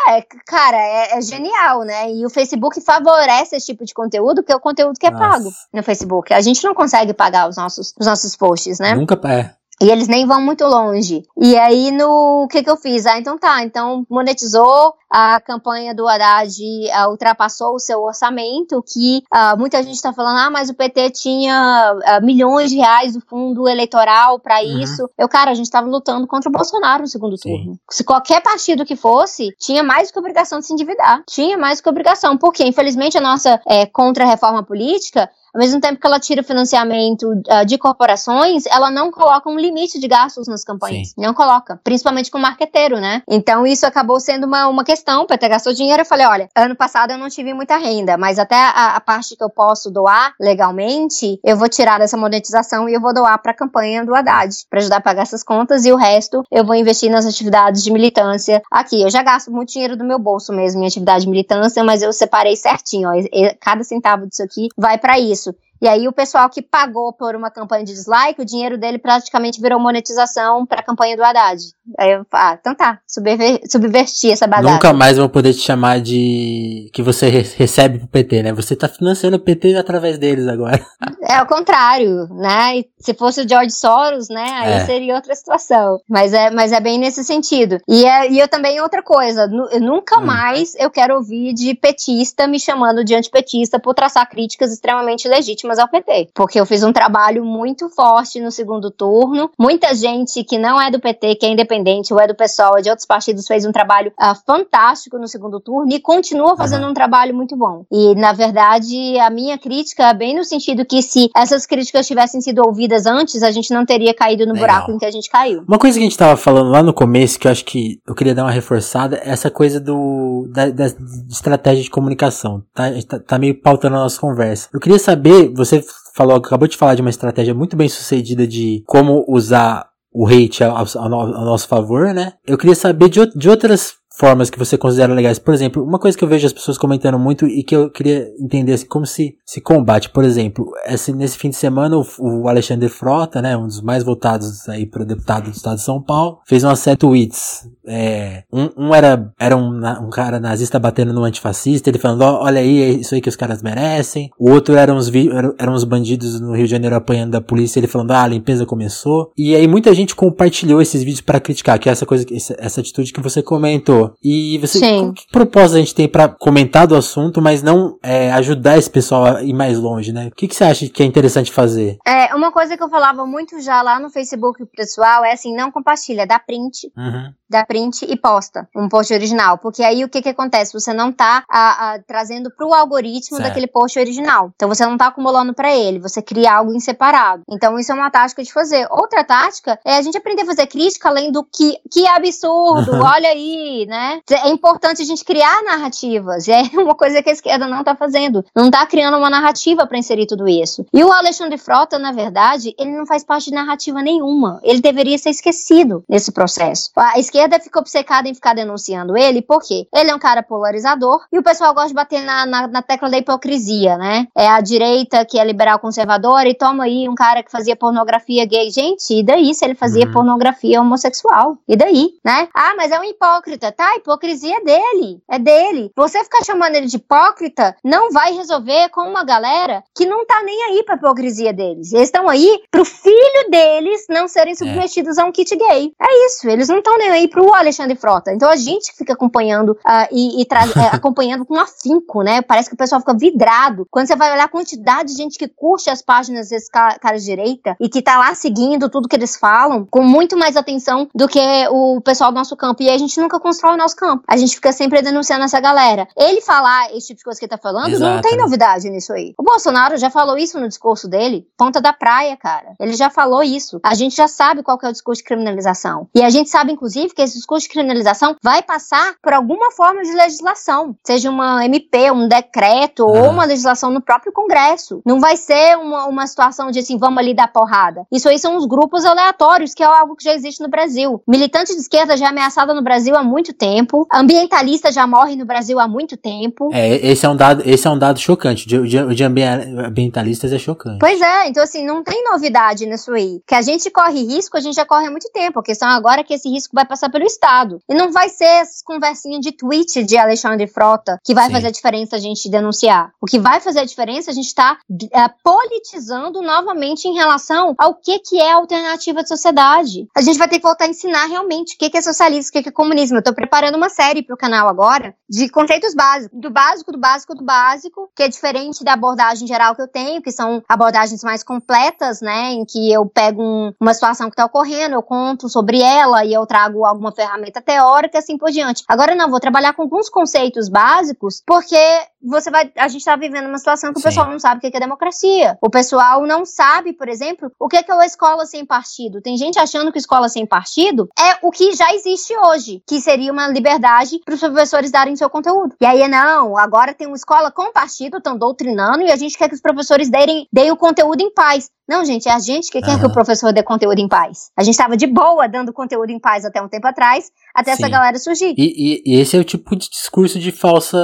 [SPEAKER 2] é, cara, é, é, genial, né? E o Facebook favorece esse tipo de conteúdo, que é o conteúdo que é Nossa. pago no Facebook. A gente não consegue pagar os nossos, os nossos posts, né?
[SPEAKER 1] Nunca é.
[SPEAKER 2] E eles nem vão muito longe. E aí, no o que, que eu fiz? Ah, então tá. Então monetizou a campanha do Haddad, uh, ultrapassou o seu orçamento, que uh, muita gente está falando, ah, mas o PT tinha uh, milhões de reais do fundo eleitoral para uhum. isso. Eu, cara, a gente estava lutando contra o Bolsonaro no segundo Sim. turno. Se qualquer partido que fosse, tinha mais que obrigação de se endividar. Tinha mais que obrigação. Porque, infelizmente, a nossa é, contra-reforma política ao mesmo tempo que ela tira o financiamento uh, de corporações, ela não coloca um limite de gastos nas campanhas. Sim. Não coloca. Principalmente com o marqueteiro, né? Então isso acabou sendo uma, uma questão. Para ter gastou dinheiro, eu falei: olha, ano passado eu não tive muita renda, mas até a, a parte que eu posso doar legalmente, eu vou tirar dessa monetização e eu vou doar para a campanha do Haddad, para ajudar a pagar essas contas e o resto eu vou investir nas atividades de militância aqui. Eu já gasto muito dinheiro do meu bolso mesmo em atividade de militância, mas eu separei certinho. Ó, cada centavo disso aqui vai para isso. E aí o pessoal que pagou por uma campanha de dislike, o dinheiro dele praticamente virou monetização para a campanha do Haddad. Aí eu ah, então tá, subver subverti essa bagaça.
[SPEAKER 1] Nunca mais vão poder te chamar de que você re recebe pro PT, né? Você tá financiando o PT através deles agora. [laughs]
[SPEAKER 2] É o contrário, né? E se fosse o George Soros, né? Aí é. seria outra situação. Mas é, mas é bem nesse sentido. E, é, e eu também, outra coisa, nunca hum. mais eu quero ouvir de petista me chamando de antipetista por traçar críticas extremamente legítimas ao PT. Porque eu fiz um trabalho muito forte no segundo turno. Muita gente que não é do PT, que é independente, ou é do PSOL, ou é de outros partidos, fez um trabalho uh, fantástico no segundo turno e continua fazendo uhum. um trabalho muito bom. E, na verdade, a minha crítica é bem no sentido que se essas críticas tivessem sido ouvidas antes, a gente não teria caído no Legal. buraco em que a gente caiu.
[SPEAKER 1] Uma coisa que a gente tava falando lá no começo, que eu acho que eu queria dar uma reforçada, é essa coisa do da, da estratégia de comunicação. Tá, tá, tá meio pautando a nossa conversa. Eu queria saber, você falou, acabou de falar de uma estratégia muito bem sucedida de como usar o hate ao, nosso favor, né? Eu queria saber de, de outras formas que você considera legais. Por exemplo, uma coisa que eu vejo as pessoas comentando muito e que eu queria entender assim, como se, se combate. Por exemplo, esse, nesse fim de semana o, o Alexandre Frota, né, um dos mais votados aí para deputado do estado de São Paulo, fez uma série de tweets. É, um, um, era, era um, um, cara nazista batendo no antifascista, ele falando, olha aí, é isso aí que os caras merecem. O outro era uns, eram, eram uns bandidos no Rio de Janeiro apanhando da polícia, ele falando, ah, a limpeza começou. E aí muita gente compartilhou esses vídeos para criticar, que é essa coisa, essa, essa atitude que você comentou entendeu? E você, Sim. que propósito a gente tem para comentar do assunto, mas não é, ajudar esse pessoal a ir mais longe, né? O que, que você acha que é interessante fazer?
[SPEAKER 2] É, uma coisa que eu falava muito já lá no Facebook pessoal é assim, não compartilha, dá print. Uhum dá print e posta um post original. Porque aí o que que acontece? Você não tá a, a, trazendo pro algoritmo certo. daquele post original. Então você não tá acumulando para ele, você cria algo em separado. Então isso é uma tática de fazer. Outra tática é a gente aprender a fazer crítica além do que, que absurdo, [laughs] olha aí, né? É importante a gente criar narrativas. É [laughs] uma coisa que a esquerda não tá fazendo. Não tá criando uma narrativa para inserir tudo isso. E o Alexandre Frota, na verdade, ele não faz parte de narrativa nenhuma. Ele deveria ser esquecido nesse processo. A esquerda fica obcecada em ficar denunciando ele, porque ele é um cara polarizador e o pessoal gosta de bater na, na, na tecla da hipocrisia, né? É a direita que é liberal conservadora e toma aí um cara que fazia pornografia gay. Gente, e daí se ele fazia uhum. pornografia homossexual? E daí, né? Ah, mas é um hipócrita. Tá, a hipocrisia é dele. É dele. Você ficar chamando ele de hipócrita não vai resolver com uma galera que não tá nem aí pra hipocrisia deles. Eles estão aí pro filho deles não serem é. submetidos é. a um kit gay. É isso. Eles não estão nem aí pro Alexandre Frota. Então a gente fica acompanhando uh, e, e [laughs] é, acompanhando com afinco, né? Parece que o pessoal fica vidrado. Quando você vai olhar a quantidade de gente que curte as páginas desses caras de direita e que tá lá seguindo tudo que eles falam com muito mais atenção do que o pessoal do nosso campo. E a gente nunca constrói o nosso campo. A gente fica sempre denunciando essa galera. Ele falar esse tipo de coisa que ele tá falando, Exato. não tem novidade nisso aí. O Bolsonaro já falou isso no discurso dele, ponta da praia, cara. Ele já falou isso. A gente já sabe qual é o discurso de criminalização. E a gente sabe, inclusive, que esse discurso de criminalização vai passar por alguma forma de legislação, seja uma MP, um decreto ou uma legislação no próprio Congresso. Não vai ser uma, uma situação de assim, vamos ali dar porrada. Isso aí são os grupos aleatórios, que é algo que já existe no Brasil. Militante de esquerda já é ameaçada no Brasil há muito tempo, ambientalista já morre no Brasil há muito tempo.
[SPEAKER 1] É, esse é um dado, esse é um dado chocante. O de, de ambientalistas é chocante.
[SPEAKER 2] Pois é, então assim, não tem novidade nisso aí. Que a gente corre risco, a gente já corre há muito tempo. A questão agora é que esse risco vai passar pelo Estado. E não vai ser essas conversinhas de tweet de Alexandre Frota que vai Sim. fazer a diferença a gente denunciar. O que vai fazer a diferença é a gente estar tá, é, politizando novamente em relação ao que, que é a alternativa de sociedade. A gente vai ter que voltar a ensinar realmente o que, que é socialismo, o que, que é comunismo. Eu tô preparando uma série pro canal agora de conceitos básicos, do básico, do básico, do básico, que é diferente da abordagem geral que eu tenho, que são abordagens mais completas, né, em que eu pego um, uma situação que tá ocorrendo, eu conto sobre ela e eu trago alguma ferramenta teórica, assim por diante. Agora não, vou trabalhar com alguns conceitos básicos, porque você vai. A gente está vivendo uma situação que Sim. o pessoal não sabe o que é democracia. O pessoal não sabe, por exemplo, o que é uma escola sem partido. Tem gente achando que escola sem partido é o que já existe hoje, que seria uma liberdade para os professores darem seu conteúdo. E aí, não, agora tem uma escola com partido, estão doutrinando, e a gente quer que os professores deem, deem o conteúdo em paz. Não, gente, é a gente que quer uhum. que o professor dê conteúdo em paz. A gente estava de boa dando conteúdo em paz até um tempo atrás, até Sim. essa galera surgir.
[SPEAKER 1] E, e, e, esse é o tipo de discurso de falsa.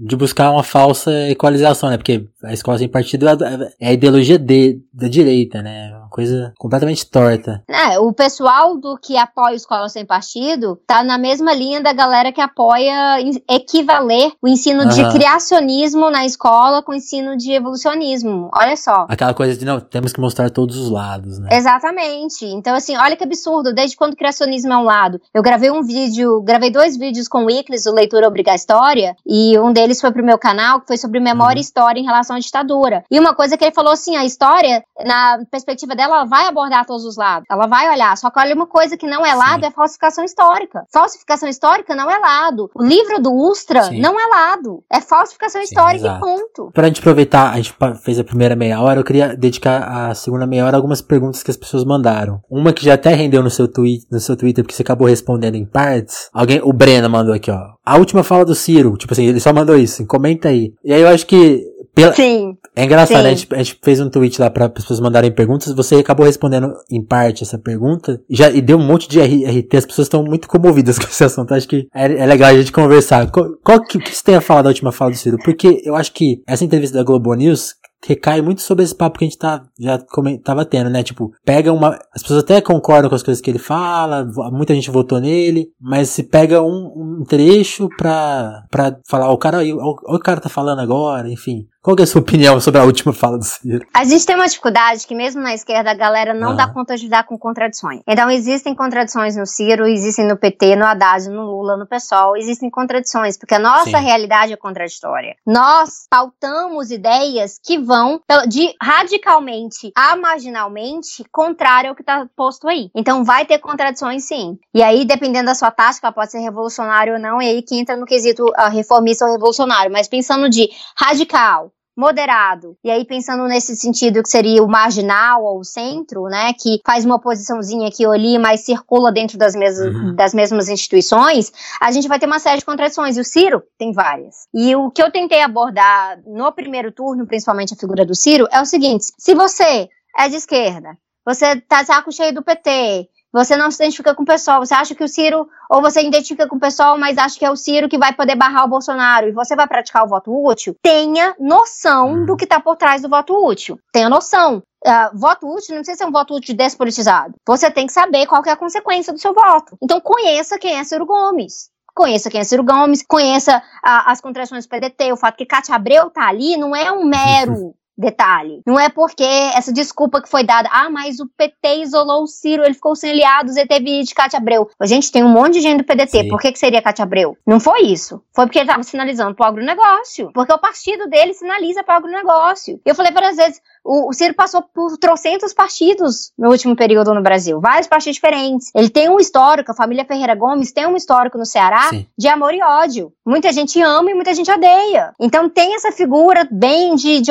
[SPEAKER 1] de buscar uma falsa equalização, né? Porque a escola sem partido é, é a ideologia de, da direita, né? Coisa completamente torta.
[SPEAKER 2] É, o pessoal do que apoia a escola sem partido tá na mesma linha da galera que apoia equivaler o ensino uhum. de criacionismo na escola com o ensino de evolucionismo. Olha só.
[SPEAKER 1] Aquela coisa de não, temos que mostrar todos os lados, né?
[SPEAKER 2] Exatamente. Então, assim, olha que absurdo. Desde quando o criacionismo é um lado? Eu gravei um vídeo, gravei dois vídeos com o Iclis, o Leitura Obrigatória, e um deles foi pro meu canal, que foi sobre memória uhum. e história em relação à ditadura. E uma coisa que ele falou assim, a história, na perspectiva dela, ela vai abordar todos os lados. Ela vai olhar. Só que olha uma coisa que não é lado, Sim. é falsificação histórica. Falsificação histórica não é lado. O livro do Ustra Sim. não é lado. É falsificação Sim, histórica exato. e ponto.
[SPEAKER 1] Pra gente aproveitar, a gente fez a primeira meia hora, eu queria dedicar a segunda meia hora algumas perguntas que as pessoas mandaram. Uma que já até rendeu no seu tweet, no seu Twitter, porque você acabou respondendo em partes. Alguém, o Breno mandou aqui, ó. A última fala do Ciro, tipo assim, ele só mandou isso, comenta aí. E aí eu acho que pela...
[SPEAKER 2] Sim.
[SPEAKER 1] É engraçado, Sim. A, gente, a gente fez um tweet lá para as pessoas mandarem perguntas, você acabou respondendo em parte essa pergunta, e já e deu um monte de RT, as pessoas estão muito comovidas [laughs] com esse assunto, acho que é, é legal a gente conversar. Qual, qual que, o que você tem a falar da última fala do Ciro? Porque eu acho que essa entrevista da Globo News, recai muito sobre esse papo que a gente tá, já tava tendo, né? Tipo, pega uma. As pessoas até concordam com as coisas que ele fala, muita gente votou nele, mas se pega um, um trecho pra, pra falar, o cara, o, o cara tá falando agora, enfim. Qual é a sua opinião sobre a última fala do Ciro?
[SPEAKER 2] A gente tem uma dificuldade que mesmo na esquerda a galera não dá conta de lidar com contradições. Então existem contradições no Ciro, existem no PT, no Haddad, no Lula, no PSOL, existem contradições, porque a nossa Sim. realidade é contraditória. Nós pautamos ideias que vão de radicalmente a marginalmente contrário ao que está posto aí. Então vai ter contradições sim. E aí, dependendo da sua tática, ela pode ser revolucionária ou não, e aí que entra no quesito uh, reformista ou revolucionário. Mas pensando de radical, moderado. E aí, pensando nesse sentido que seria o marginal ou o centro, né, que faz uma oposiçãozinha aqui ou ali, mas circula dentro das, mesmas, uhum. das mesmas instituições, a gente vai ter uma série de contradições. E o Ciro tem várias. E o que eu tentei abordar no primeiro turno, principalmente a figura do Ciro, é o seguinte: se você é de esquerda, você tá saco cheio do PT, você não se identifica com o pessoal, você acha que o Ciro, ou você identifica com o pessoal, mas acha que é o Ciro que vai poder barrar o Bolsonaro e você vai praticar o voto útil, tenha noção uhum. do que está por trás do voto útil. Tenha noção. Uh, voto útil não precisa ser um voto útil despolitizado. Você tem que saber qual que é a consequência do seu voto. Então conheça quem é Ciro Gomes. Conheça quem é Ciro Gomes, conheça uh, as contrações do PDT, o fato que Cátia Abreu tá ali não é um mero [laughs] Detalhe, não é porque essa desculpa que foi dada, ah, mas o PT isolou o Ciro, ele ficou sem aliados e teve de Cátia Abreu. A gente tem um monte de gente do PDT, Sim. por que, que seria Cátia Abreu? Não foi isso. Foi porque ele estava sinalizando pro agronegócio, porque o partido dele sinaliza pro agronegócio. Eu falei várias vezes, o, o Ciro passou por trocentos partidos no último período no Brasil, vários partidos diferentes. Ele tem um histórico, a família Ferreira Gomes tem um histórico no Ceará Sim. de amor e ódio. Muita gente ama e muita gente odeia. Então tem essa figura bem de, de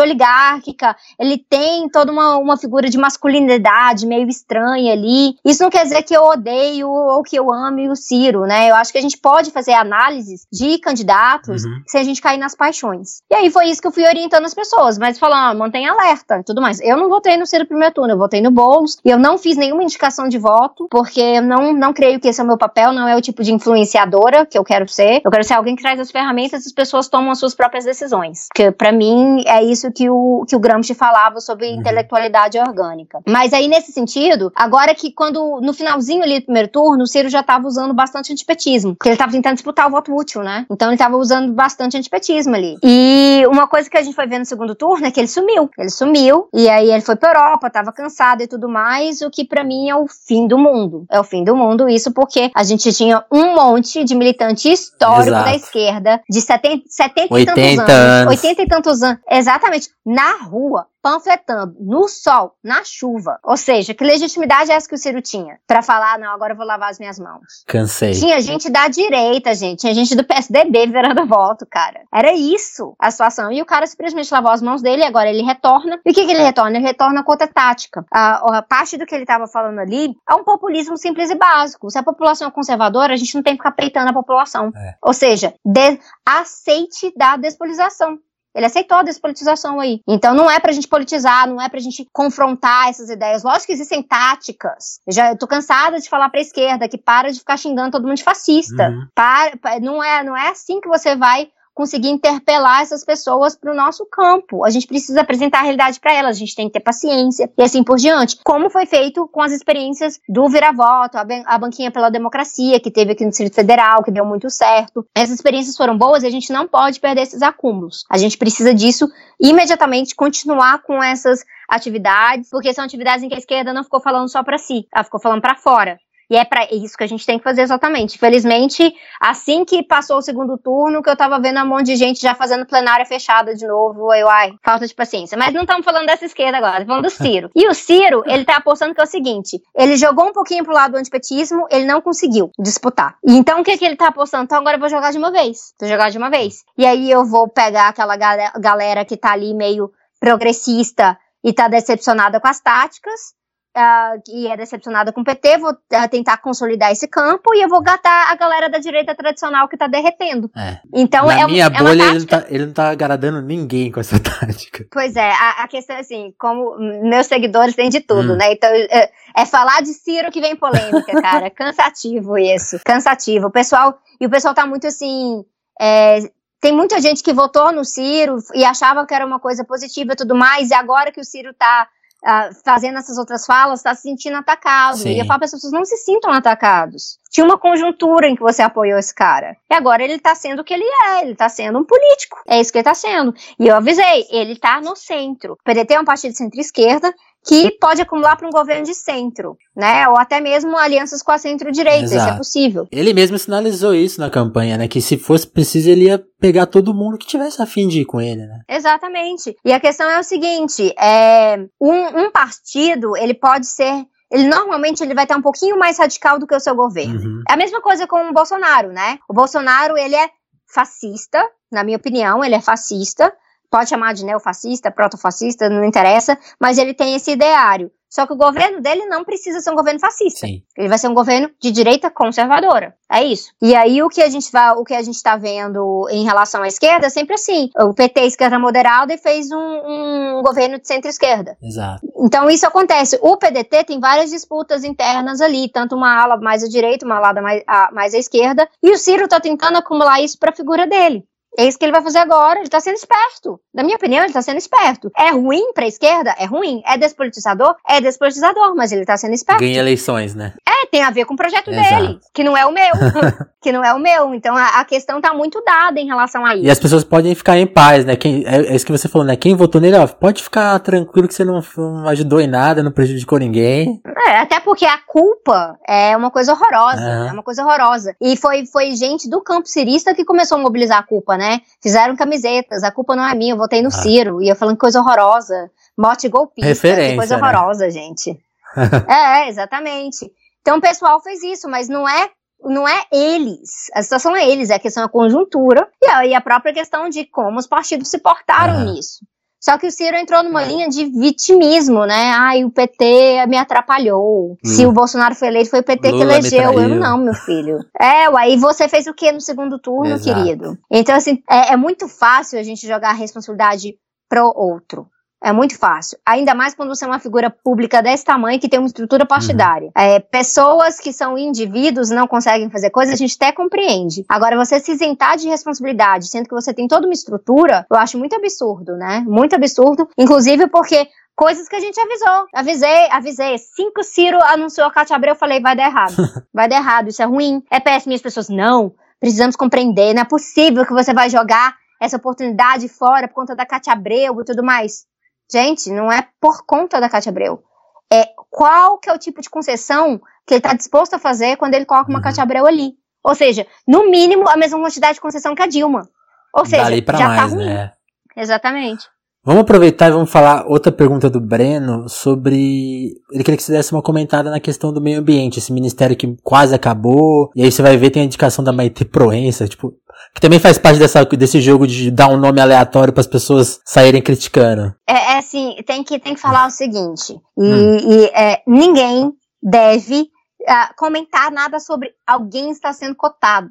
[SPEAKER 2] oligárquica, ele tem toda uma, uma figura de masculinidade meio estranha ali. Isso não quer dizer que eu odeio ou que eu ame o Ciro, né? Eu acho que a gente pode fazer análises de candidatos uhum. sem a gente cair nas paixões. E aí foi isso que eu fui orientando as pessoas, mas falando, ah, mantenha alerta e tudo mais. Eu não votei no Ciro primeiro turno, eu votei no Boulos e eu não fiz nenhuma indicação de voto, porque eu não, não creio que esse é o meu papel, não é o tipo de influenciadora que eu quero ser. Eu quero ser alguém que traz as ferramentas e as pessoas tomam as suas próprias decisões. Porque para mim é isso que o, que o Gramsci falava sobre uhum. intelectualidade orgânica. Mas aí nesse sentido, agora que quando no finalzinho ali do primeiro turno, o Ciro já estava usando bastante antipetismo, porque ele estava tentando disputar o voto útil, né? Então ele estava usando bastante antipetismo ali. E uma coisa que a gente foi ver no segundo turno é que ele sumiu. Ele sumiu e aí ele foi pra Europa, tava cansado e tudo mais, o que para mim é o fim do mundo. É o fim do mundo, isso porque a gente tinha um monte de militante histórico Exato. da esquerda, de 70, 70 e tantos anos, anos, 80 e tantos anos, exatamente, na rua, panfletando no sol, na chuva. Ou seja, que legitimidade é essa que o Ciro tinha? para falar, não, agora eu vou lavar as minhas mãos.
[SPEAKER 1] Cansei.
[SPEAKER 2] Tinha gente da direita, gente. Tinha gente do PSDB virando voto, cara. Era isso a situação. E o cara simplesmente lavou as mãos dele e agora ele retorna. E o que, que ele retorna? Ele retorna com outra tática. A, a parte do que ele estava falando ali é um populismo simples e básico. Se a população é conservadora, a gente não tem que ficar peitando a população. É. Ou seja, de, aceite da despolitização. Ele aceitou a despolitização aí. Então não é pra gente politizar, não é pra gente confrontar essas ideias. Lógico que existem táticas. Eu já tô cansada de falar pra esquerda que para de ficar xingando todo mundo de fascista. Uhum. Para, não é, não é assim que você vai conseguir interpelar essas pessoas para o nosso campo. A gente precisa apresentar a realidade para elas, a gente tem que ter paciência e assim por diante. Como foi feito com as experiências do Vira-Voto, a, Banquinha pela Democracia, que teve aqui no Distrito Federal, que deu muito certo. Essas experiências foram boas e a gente não pode perder esses acúmulos. A gente precisa disso imediatamente continuar com essas atividades, porque são atividades em que a esquerda não ficou falando só para si, ela ficou falando para fora. E é para isso que a gente tem que fazer exatamente. Felizmente, assim que passou o segundo turno, que eu tava vendo um monte de gente já fazendo plenária fechada de novo, eu, ai, falta de paciência. Mas não estamos falando dessa esquerda agora, estamos falando do Ciro. [laughs] E o Ciro, ele tá apostando que é o seguinte, ele jogou um pouquinho pro lado do antipetismo, ele não conseguiu disputar. E então o que que ele tá apostando? Então agora eu vou jogar de uma vez. Vou jogar de uma vez. E aí eu vou pegar aquela galera que tá ali meio progressista e tá decepcionada com as táticas, uh, que é decepcionada com o PT, vou uh, tentar consolidar esse campo e eu vou gatar a galera da direita tradicional que tá derretendo.
[SPEAKER 1] É. Então Na é minha é bolha, ele não, tá, ele não tá agradando ninguém com essa [laughs] tática.
[SPEAKER 2] Pois é, a, a questão é assim, como meus seguidores têm de tudo, hum. né? Então é, é, falar de Ciro que vem polêmica, [laughs] cara. cansativo isso, cansativo. O pessoal, e o pessoal tá muito assim. É, tem muita gente que votou no Ciro e achava que era uma coisa positiva e tudo mais, e agora que o Ciro tá uh, fazendo essas outras falas está se sentindo atacado. Sim. E eu falo para as pessoas, não se sintam atacados. Tinha uma conjuntura em que você apoiou esse cara. E agora ele tá sendo o que ele é, ele tá sendo um político. É isso que ele tá sendo. E eu avisei, ele tá no centro. O PDT é um partido de centro-esquerda, que pode acumular para um governo de centro, né? Ou até mesmo alianças com a centro-direita, isso é possível.
[SPEAKER 1] Ele mesmo sinalizou isso na campanha, né? Que se fosse preciso, ele ia pegar todo mundo que tivesse afim de ir com ele, né?
[SPEAKER 2] Exatamente. E a questão é o seguinte: é, um, um partido, ele pode ser ele normalmente ele vai estar um pouquinho mais radical do que o seu governo. Uhum. É a mesma coisa com o Bolsonaro, né? O Bolsonaro, ele é fascista, na minha opinião, ele é fascista, pode chamar de neofascista, protofascista, não interessa, mas ele tem esse ideário. Só que o governo dele não precisa ser um governo fascista. Sim. Ele vai ser um governo de direita conservadora. É isso. E aí o que a gente vai, o que a gente está vendo em relação à esquerda é sempre assim. O PT esquerda moderada e fez um, um governo de centro-esquerda.
[SPEAKER 1] Exato.
[SPEAKER 2] Então isso acontece. O PDT tem várias disputas internas ali, tanto uma ala mais à direita, uma ala mais, a, mais à esquerda. E o Ciro está tentando acumular isso para a figura dele. É isso que ele vai fazer agora. Ele tá sendo esperto. Na minha opinião, ele tá sendo esperto. É ruim pra esquerda? É ruim. É despolitizador? É despolitizador, mas ele tá sendo esperto.
[SPEAKER 1] Ganha eleições, né?
[SPEAKER 2] É, tem a ver com o projeto Exato. dele, que não é o meu. [laughs] que não é o meu. Então a, a, questão tá muito dada em relação a isso.
[SPEAKER 1] E as pessoas podem ficar em paz, né? Quem, é, é isso que você falou, né? Quem votou nele, ó, pode ficar tranquilo que você não, não ajudou em nada, não prejudicou ninguém.
[SPEAKER 2] É, até porque a culpa é uma coisa horrorosa. Uhum. É uma coisa horrorosa. E foi, foi gente do campo cirista que começou a mobilizar a culpa, né? Fizeram camisetas, a culpa não é minha, eu votei no ah. Ciro. E eu falando coisa horrorosa. Mote golpista,
[SPEAKER 1] Referência,
[SPEAKER 2] coisa
[SPEAKER 1] né?
[SPEAKER 2] horrorosa, gente. [laughs] é, exatamente. Então o pessoal fez isso, mas não é não é eles. A situação é eles, é a questão da conjuntura e a, e a própria questão de como os partidos se portaram uhum. nisso. Só que o Ciro entrou numa linha de vitimismo, né? Ai, o PT me atrapalhou. Hum. Se o Bolsonaro foi eleito, foi o PT Lula que elegeu. Eu não, meu filho. [laughs] É, aí você fez o que no segundo turno, Exato. querido? Então, assim, é, é muito fácil a gente jogar a responsabilidade pro outro. É muito fácil. Ainda mais quando você é uma figura pública desse tamanho que tem uma estrutura partidária. Uhum. É, pessoas que são indivíduos não conseguem fazer coisas, a gente até compreende. Agora, você se isentar de responsabilidade, sendo que você tem toda uma estrutura, eu acho muito absurdo, né? Muito absurdo. Inclusive porque coisas que a gente avisou. Avisei, avisei. Cinco Ciro anunciou a Cátia Abreu, eu falei, vai dar errado. [laughs] vai dar errado, isso é ruim. É péssimo. E as pessoas, não, precisamos compreender, não é possível que você vai jogar essa oportunidade fora por conta da Cátia Abreu e tudo mais. Gente, não é por conta da Cátia Abreu. É qual que é o tipo de concessão que ele está disposto a fazer quando ele coloca uma uhum. Cátia Abreu ali. Ou seja, no mínimo, a mesma quantidade de concessão que a Dilma. Ou seja, já tá mais, tá ruim. Né? Exatamente.
[SPEAKER 1] Vamos aproveitar e vamos falar outra pergunta do Breno sobre. Ele queria que você desse uma comentada na questão do meio ambiente, esse ministério que quase acabou. E aí você vai ver, tem a indicação da Maite Proença, tipo, que também faz parte dessa, desse jogo de dar um nome aleatório para as pessoas saírem criticando.
[SPEAKER 2] É, é, assim, tem que, tem que falar o seguinte: e, hum. e é, ninguém deve uh, comentar nada sobre alguém estar sendo cotado.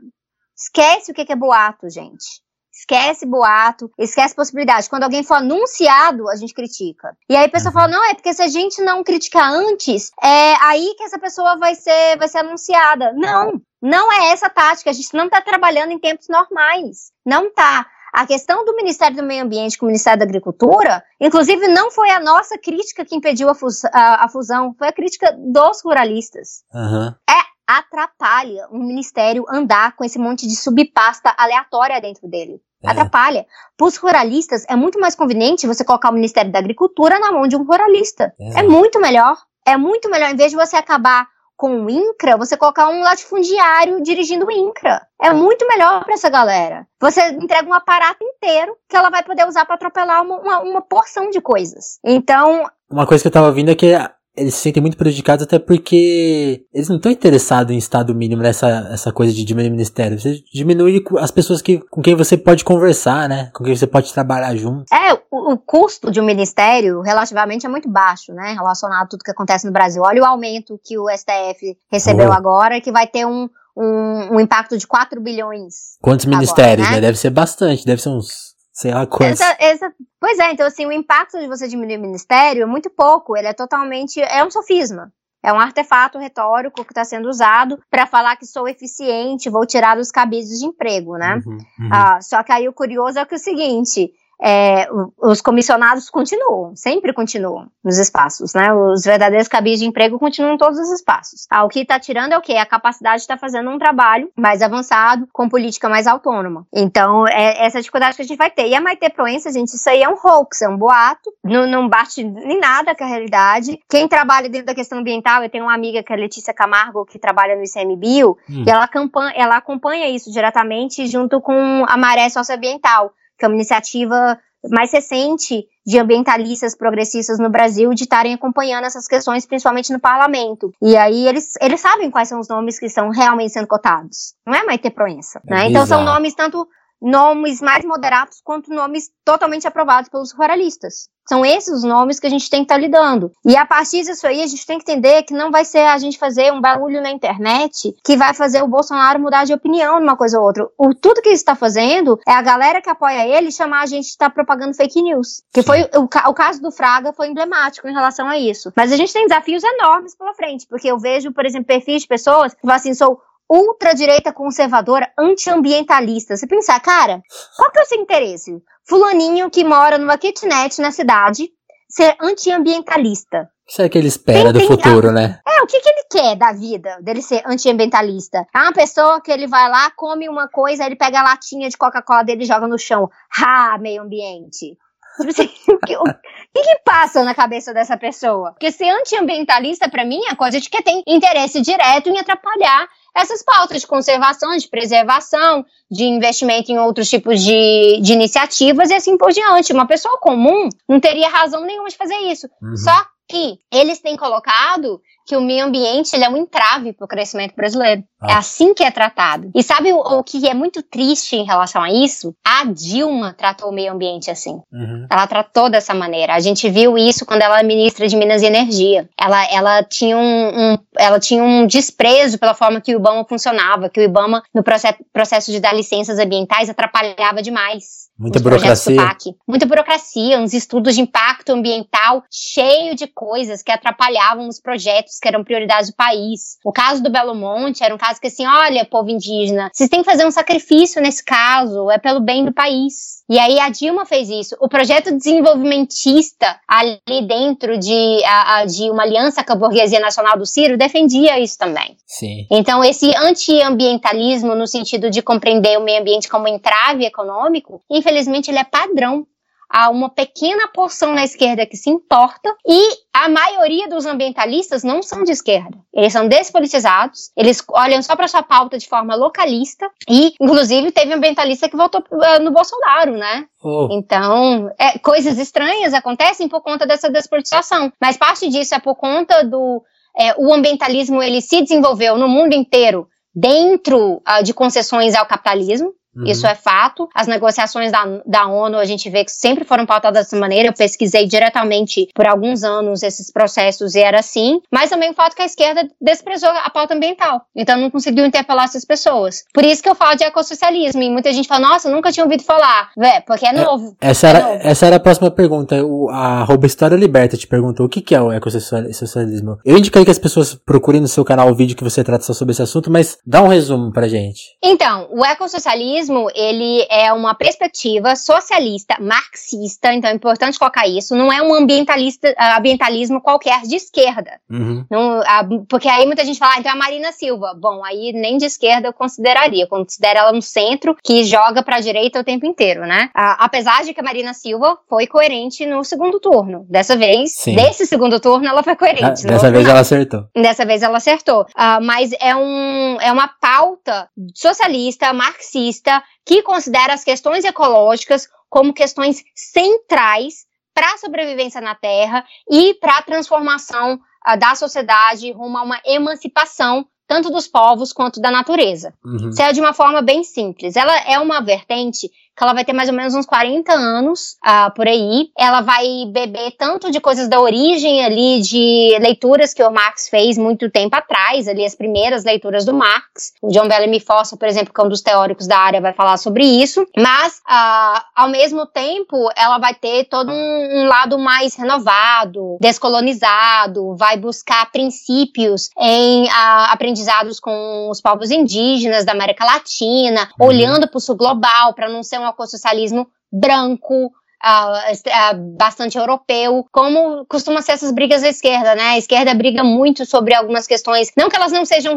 [SPEAKER 2] Esquece o que é boato, gente. Esquece boato, esquece possibilidade. Quando alguém for anunciado, a gente critica. E aí a pessoa fala: não, é porque se a gente não criticar antes, é aí que essa pessoa vai ser, vai ser anunciada. Não, não é essa a tática. A gente não está trabalhando em tempos normais. Não tá. A questão do Ministério do Meio Ambiente com o Ministério da Agricultura, inclusive, não foi a nossa crítica que impediu a, fus a, a fusão, foi a crítica dos ruralistas.
[SPEAKER 1] Uhum.
[SPEAKER 2] É atrapalha um ministério andar com esse monte de subpasta aleatória dentro dele. É. Atrapalha. Para os ruralistas, é muito mais conveniente você colocar o Ministério da Agricultura na mão de um ruralista. É, é muito melhor. É muito melhor, em vez de você acabar com o INCRA, você colocar um latifundiário dirigindo o INCRA. É muito melhor para essa galera. Você entrega um aparato inteiro que ela vai poder usar para atropelar uma, uma, uma porção de coisas. Então.
[SPEAKER 1] Uma coisa que eu tava vindo é que eles se sentem muito prejudicados até porque eles não estão interessados em estado mínimo nessa essa coisa de diminuir o ministério. Você diminui as pessoas que, com quem você pode conversar, né? Com quem você pode trabalhar junto.
[SPEAKER 2] É, o, o custo de um ministério relativamente é muito baixo, né? Relacionado a tudo que acontece no Brasil. Olha o aumento que o STF recebeu agora, que vai ter um, um, um, impacto de 4 bilhões.
[SPEAKER 1] Quantos agora, ministérios, né? né? Deve ser bastante, deve ser uns sei lá quantos. Essa,
[SPEAKER 2] essa, pois é, então assim, o impacto de você diminuir o ministério é muito pouco, ele é totalmente, é um sofisma. É um artefato retórico que está sendo usado para falar que sou eficiente, vou tirar os cabides de emprego, né? Uhum, uhum. Ah, só que aí o curioso é que é o seguinte, é, os comissionados continuam, sempre continuam nos espaços, né? Os verdadeiros cabis de emprego continuam em todos os espaços. Ah, o que está tirando é o quê? A capacidade de estar tá fazendo um trabalho mais avançado, com política mais autônoma. Então, é essa dificuldade que a gente vai ter. E a Maite Proença, gente, isso aí é um hoax, é um boato, não, não bate nem nada com a realidade. Quem trabalha dentro da questão ambiental, eu tenho uma amiga que é Letícia Camargo, que trabalha no ICMBio, hum. e ela, ela acompanha isso diretamente junto com a Maré Socioambiental, que é uma iniciativa mais recente de ambientalistas progressistas no Brasil de estarem acompanhando essas questões, principalmente no parlamento. E aí eles, eles sabem quais são os nomes que estão realmente sendo cotados. Não é Maite Proença, é né? Então são nomes tanto nomes mais moderados quanto nomes totalmente aprovados pelos ruralistas. São esses os nomes que a gente tem que estar tá lidando. E a partir disso aí, a gente tem que entender que não vai ser a gente fazer um barulho na internet que vai fazer o Bolsonaro mudar de opinião numa coisa ou outra. O, tudo que ele está fazendo é a galera que apoia ele chamar a gente de estar tá propagando fake news. Que foi o, o caso do Fraga foi emblemático em relação a isso. Mas a gente tem desafios enormes pela frente, porque eu vejo, por exemplo, perfis de pessoas que falam assim, sou ultradireita conservadora antiambientalista. Você pensar, cara, qual que é o seu interesse? Fulaninho que mora numa kitnet na cidade ser antiambientalista.
[SPEAKER 1] O que é que ele espera tem, do tem, futuro, né?
[SPEAKER 2] É, o que, que ele quer da vida, dele ser antiambientalista? É uma pessoa que ele vai lá, come uma coisa, ele pega a latinha de Coca-Cola dele e joga no chão. Ha, meio ambiente. Tipo assim, [laughs] o, que, o que, que, passa na cabeça dessa pessoa? Porque ser antiambientalista, para mim, é coisa de que tem interesse direto em atrapalhar essas pautas de conservação, de preservação, de investimento em outros tipos de, de iniciativas e assim por diante. Uma pessoa comum não teria razão nenhuma de fazer isso. Uhum. Só que eles têm colocado que o meio ambiente ele é um entrave para o crescimento brasileiro. Ah. É assim que é tratado. E sabe o, o, que é muito triste em relação a isso? A Dilma tratou o meio ambiente assim. Uhum. Ela tratou dessa maneira. A gente viu isso quando ela era ministra de Minas e Energia. Ela, ela, tinha um, um ela tinha um desprezo pela forma que o IBAMA funcionava, que o IBAMA, no processo, processo de dar licenças ambientais, atrapalhava demais.
[SPEAKER 1] Muita burocracia.
[SPEAKER 2] Muita burocracia, uns estudos de impacto ambiental cheio de coisas que atrapalhavam os projetos que eram prioridades do país. O caso do Belo Monte era um caso que assim, olha, povo indígena, vocês têm que fazer um sacrifício nesse caso, é pelo bem do país. E aí a Dilma fez isso. O projeto desenvolvimentista ali dentro de, a, de uma aliança com a burguesia nacional do Ciro defendia isso também.
[SPEAKER 1] Sim.
[SPEAKER 2] Então esse antiambientalismo no sentido de compreender o meio ambiente como entrave econômico, infelizmente ele é padrão há uma pequena porção na esquerda que se importa e a maioria dos ambientalistas não são de esquerda. Eles são despolitizados, eles olham só para sua pauta de forma localista e, inclusive, teve um ambientalista que votou uh, no Bolsonaro, né? Oh. Então, é, coisas estranhas acontecem por conta dessa despolitização. Mas parte disso é por conta do é, o ambientalismo ele se desenvolveu no mundo inteiro dentro uh, de concessões ao capitalismo. Uhum. Isso é fato. As negociações da, da ONU, a gente vê que sempre foram pautadas dessa maneira. Eu pesquisei diretamente por alguns anos esses processos e era assim. Mas também o fato que a esquerda desprezou a pauta ambiental. Então não conseguiu interpelar essas pessoas. Por isso que eu falo de ecossocialismo. E muita gente fala, nossa, nunca tinha ouvido falar. Vé, porque é, é novo.
[SPEAKER 1] É, essa,
[SPEAKER 2] é
[SPEAKER 1] era,
[SPEAKER 2] novo.
[SPEAKER 1] essa era a próxima pergunta. O, a arroba História Liberta te perguntou o que, que é o ecossocialismo. Eu indiquei que as pessoas procurem no seu canal o vídeo que você trata só sobre esse assunto, mas dá um resumo pra gente.
[SPEAKER 2] Então, o ecossocialismo ele é uma perspectiva socialista, marxista, então é importante colocar isso, não é um ambientalista, ambientalismo qualquer de esquerda. Uhum. Não, a, porque aí muita gente fala, ah, então é a Marina Silva. Bom, aí nem de esquerda eu consideraria, eu considero ela um centro que joga para a direita o tempo inteiro, né? A, apesar de que a Marina Silva foi coerente no segundo turno. Dessa vez, Sim. desse segundo turno, ela foi coerente.
[SPEAKER 1] Ah, dessa vez ela acertou.
[SPEAKER 2] Dessa vez ela acertou. Uh, mas é, um, é uma pauta socialista, marxista, que considera as questões ecológicas como questões centrais para a sobrevivência na Terra e para a transformação uh, da sociedade rumo a uma emancipação tanto dos povos quanto da natureza. Uhum. Isso é de uma forma bem simples. Ela é uma vertente que ela vai ter mais ou menos uns 40 anos uh, por aí. Ela vai beber tanto de coisas da origem ali, de leituras que o Marx fez muito tempo atrás, ali as primeiras leituras do Marx. O John Bellamy Foster, por exemplo, que é um dos teóricos da área, vai falar sobre isso. Mas, uh, ao mesmo tempo, ela vai ter todo um, um lado mais renovado, descolonizado, vai buscar princípios em uh, aprendizados com os povos indígenas da América Latina, uhum. olhando para o sul global, para não ser uma ecossocialismo branco, uh, uh, bastante europeu, como costuma ser essas brigas da esquerda, né? A esquerda briga muito sobre algumas questões, não que elas não sejam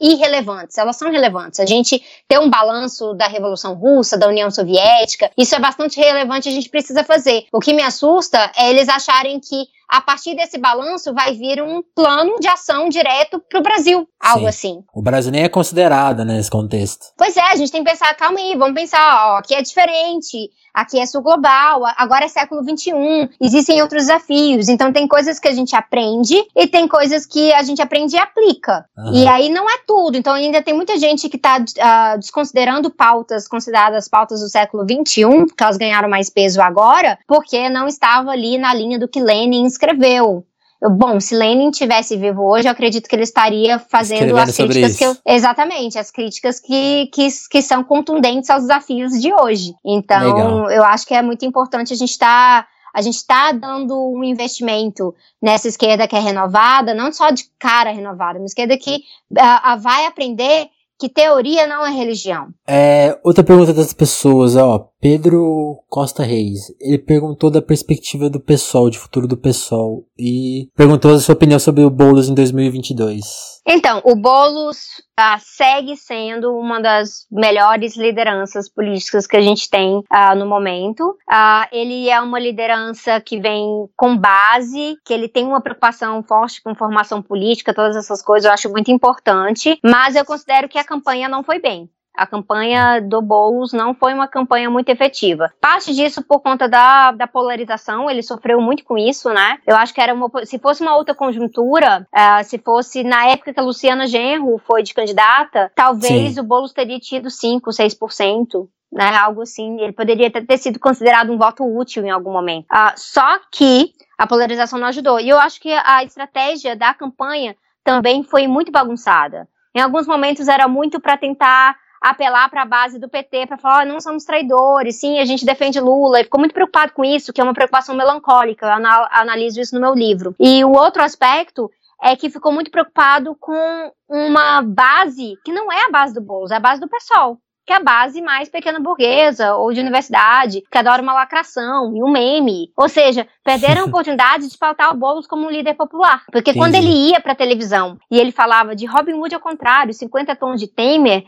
[SPEAKER 2] irrelevantes, elas são relevantes. A gente ter um balanço da Revolução Russa, da União Soviética, isso é bastante relevante, a gente precisa fazer. O que me assusta é eles acharem que a partir desse balanço vai vir um plano de ação direto para o Brasil, algo Sim. assim.
[SPEAKER 1] O Brasil nem é considerado né, nesse contexto.
[SPEAKER 2] Pois é, a gente tem que pensar, calma aí, vamos pensar, ó, aqui é diferente, aqui é sul global, agora é século XXI, existem outros desafios. Então tem coisas que a gente aprende e tem coisas que a gente aprende e aplica. Uhum. E aí não é tudo. Então ainda tem muita gente que está uh, ah, desconsiderando pautas consideradas pautas do século XXI, que elas ganharam mais peso agora, porque não estava ali na linha do que Lenin escreveu. Eu, bom, se Lenin tivesse vivo hoje, eu acredito que ele estaria fazendo as críticas que eu, exatamente, as críticas que, que, que são contundentes aos desafios de hoje. Então, Legal. eu acho que é muito importante a gente estar tá, a gente está dando um investimento nessa esquerda que é renovada, não só de cara renovada, uma esquerda que uh, vai aprender que teoria não é religião.
[SPEAKER 1] É, outra pergunta das pessoas, ó, Pedro Costa Reis, ele perguntou da perspectiva do PSOL, de futuro do PSOL, e perguntou a sua opinião sobre o Boulos em 2022.
[SPEAKER 2] Então, o Boulos uh, segue sendo uma das melhores lideranças políticas que a gente tem uh, no momento. Uh, ele é uma liderança que vem com base, que ele tem uma preocupação forte com formação política, todas essas coisas eu acho muito importante, mas eu considero que a campanha não foi bem a campanha do Boulos não foi uma campanha muito efetiva. Parte disso por conta da, da polarização, ele sofreu muito com isso, né? Eu acho que era uma, se fosse uma outra conjuntura, uh, se fosse na época que a Luciana Genro foi de candidata, talvez Sim. o Boulos teria tido 5, 6%. Né, algo assim, ele poderia ter, sido considerado um voto útil em algum momento. Uh, só que a polarização não ajudou. E eu acho que a estratégia da campanha também foi muito bagunçada. Em alguns momentos era muito para tentar apelar para a base do PT para falar, oh, não somos traidores, sim, a gente defende Lula. Ele ficou muito preocupado com isso, que é uma preocupação melancólica. Eu analiso isso no meu livro. E o outro aspecto é que ficou muito preocupado com uma base que não é a base do Boulos, é a base do PSOL que é a base mais pequena burguesa ou de universidade, que adora uma lacração e um meme. Ou seja, perderam [laughs] a oportunidade de pautar o Boulos como um líder popular. Porque Entendi. quando ele ia pra televisão e ele falava de Robin Hood ao contrário, 50 tons de Temer,